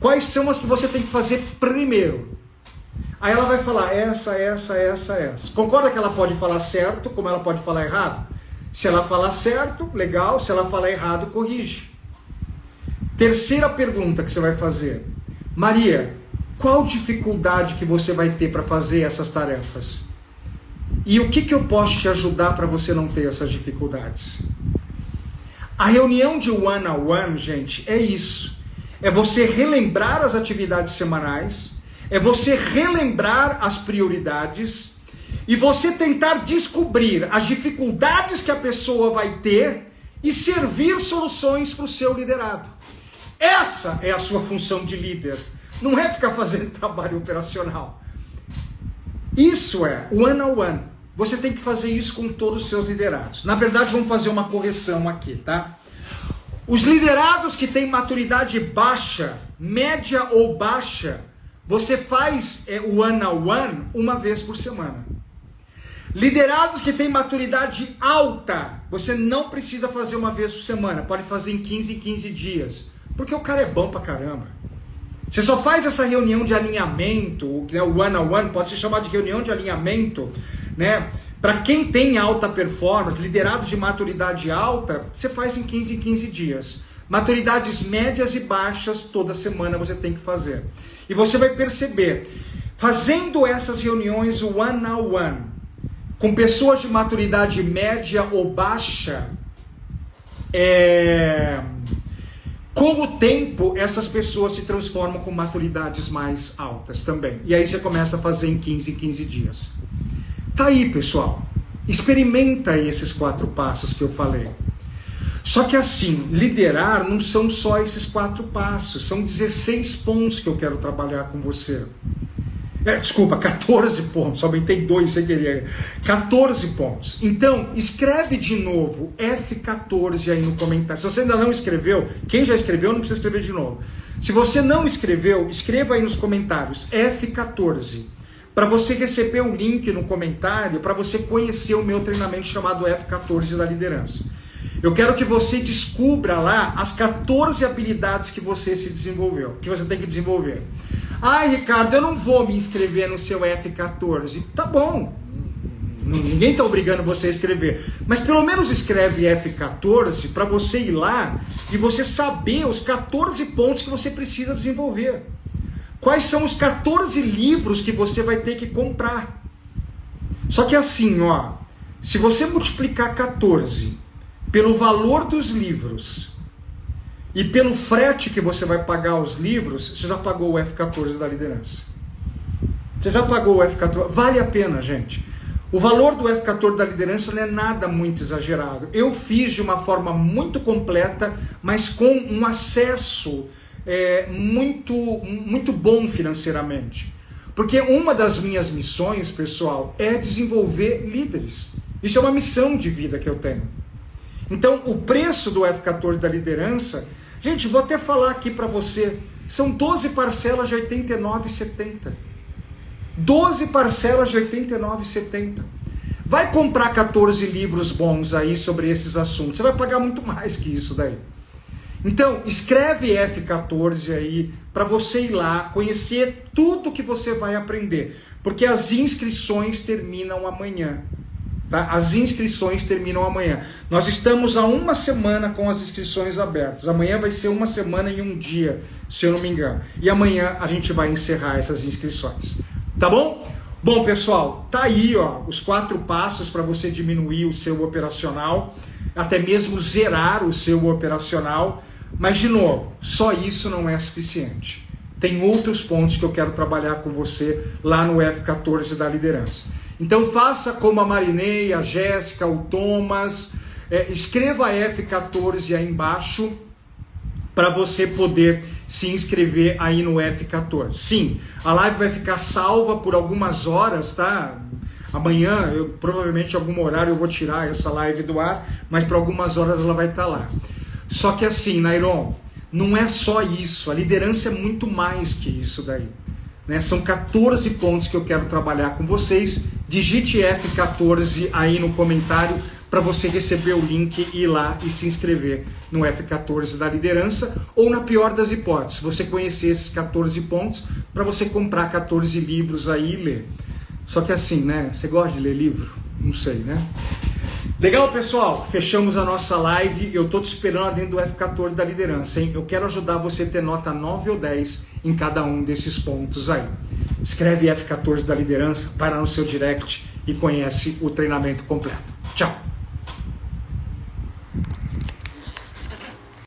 Quais são as que você tem que fazer primeiro? Aí ela vai falar essa, essa, essa, essa. Concorda que ela pode falar certo, como ela pode falar errado? Se ela falar certo, legal. Se ela falar errado, corrige. Terceira pergunta que você vai fazer. Maria, qual dificuldade que você vai ter para fazer essas tarefas? E o que, que eu posso te ajudar para você não ter essas dificuldades? A reunião de one on one, gente, é isso. É você relembrar as atividades semanais é você relembrar as prioridades e você tentar descobrir as dificuldades que a pessoa vai ter e servir soluções para o seu liderado. Essa é a sua função de líder. Não é ficar fazendo trabalho operacional. Isso é one on one. Você tem que fazer isso com todos os seus liderados. Na verdade, vamos fazer uma correção aqui, tá? Os liderados que têm maturidade baixa, média ou baixa, você faz é, o one on one uma vez por semana. Liderados que têm maturidade alta, você não precisa fazer uma vez por semana, pode fazer em 15 em 15 dias, porque o cara é bom pra caramba. Você só faz essa reunião de alinhamento, né, o one on one, pode ser chamado de reunião de alinhamento, né? Para quem tem alta performance, liderados de maturidade alta, você faz em 15 em 15 dias. Maturidades médias e baixas, toda semana você tem que fazer. E você vai perceber, fazendo essas reuniões one on one, com pessoas de maturidade média ou baixa, é... com o tempo essas pessoas se transformam com maturidades mais altas também. E aí você começa a fazer em 15 em 15 dias. Tá aí, pessoal. Experimenta aí esses quatro passos que eu falei. Só que assim, liderar não são só esses quatro passos, são 16 pontos que eu quero trabalhar com você. É, desculpa, 14 pontos, aumentei dois sem querer. 14 pontos. Então, escreve de novo F14 aí no comentário. Se você ainda não escreveu, quem já escreveu não precisa escrever de novo. Se você não escreveu, escreva aí nos comentários F14 para você receber o link no comentário, para você conhecer o meu treinamento chamado F14 da liderança. Eu quero que você descubra lá as 14 habilidades que você se desenvolveu, que você tem que desenvolver. Ah, Ricardo, eu não vou me inscrever no seu F14. Tá bom. Ninguém está obrigando você a escrever. Mas pelo menos escreve F14 para você ir lá e você saber os 14 pontos que você precisa desenvolver. Quais são os 14 livros que você vai ter que comprar? Só que assim, ó, se você multiplicar 14 pelo valor dos livros e pelo frete que você vai pagar os livros, você já pagou o F14 da liderança. Você já pagou o F14. Vale a pena, gente. O valor do F14 da liderança não é nada muito exagerado. Eu fiz de uma forma muito completa, mas com um acesso é, muito, muito bom financeiramente. Porque uma das minhas missões, pessoal, é desenvolver líderes. Isso é uma missão de vida que eu tenho. Então, o preço do F14 da liderança, gente, vou até falar aqui para você, são 12 parcelas de R$ 89,70. 12 parcelas de R$ 89,70. Vai comprar 14 livros bons aí sobre esses assuntos. Você vai pagar muito mais que isso daí. Então, escreve F14 aí para você ir lá conhecer tudo que você vai aprender, porque as inscrições terminam amanhã. Tá? As inscrições terminam amanhã. Nós estamos há uma semana com as inscrições abertas. Amanhã vai ser uma semana e um dia, se eu não me engano. E amanhã a gente vai encerrar essas inscrições. Tá bom? Bom, pessoal, tá aí ó, os quatro passos para você diminuir o seu operacional, até mesmo zerar o seu operacional. Mas, de novo, só isso não é suficiente. Tem outros pontos que eu quero trabalhar com você lá no F14 da liderança. Então, faça como a Marinei, a Jéssica, o Thomas. É, escreva a F14 aí embaixo para você poder se inscrever aí no F14. Sim, a live vai ficar salva por algumas horas, tá? Amanhã, eu provavelmente em algum horário eu vou tirar essa live do ar, mas por algumas horas ela vai estar tá lá. Só que assim, Nairon, não é só isso. A liderança é muito mais que isso daí. Né? São 14 pontos que eu quero trabalhar com vocês. Digite F14 aí no comentário para você receber o link e ir lá e se inscrever no F14 da liderança, ou na pior das hipóteses, você conhecer esses 14 pontos para você comprar 14 livros aí e ler. Só que assim, né? Você gosta de ler livro? Não sei, né? Legal, pessoal? Fechamos a nossa live. Eu estou te esperando dentro do F14 da liderança, hein? Eu quero ajudar você a ter nota 9 ou 10 em cada um desses pontos aí. Escreve F14 da liderança, para no seu direct e conhece o treinamento completo. Tchau!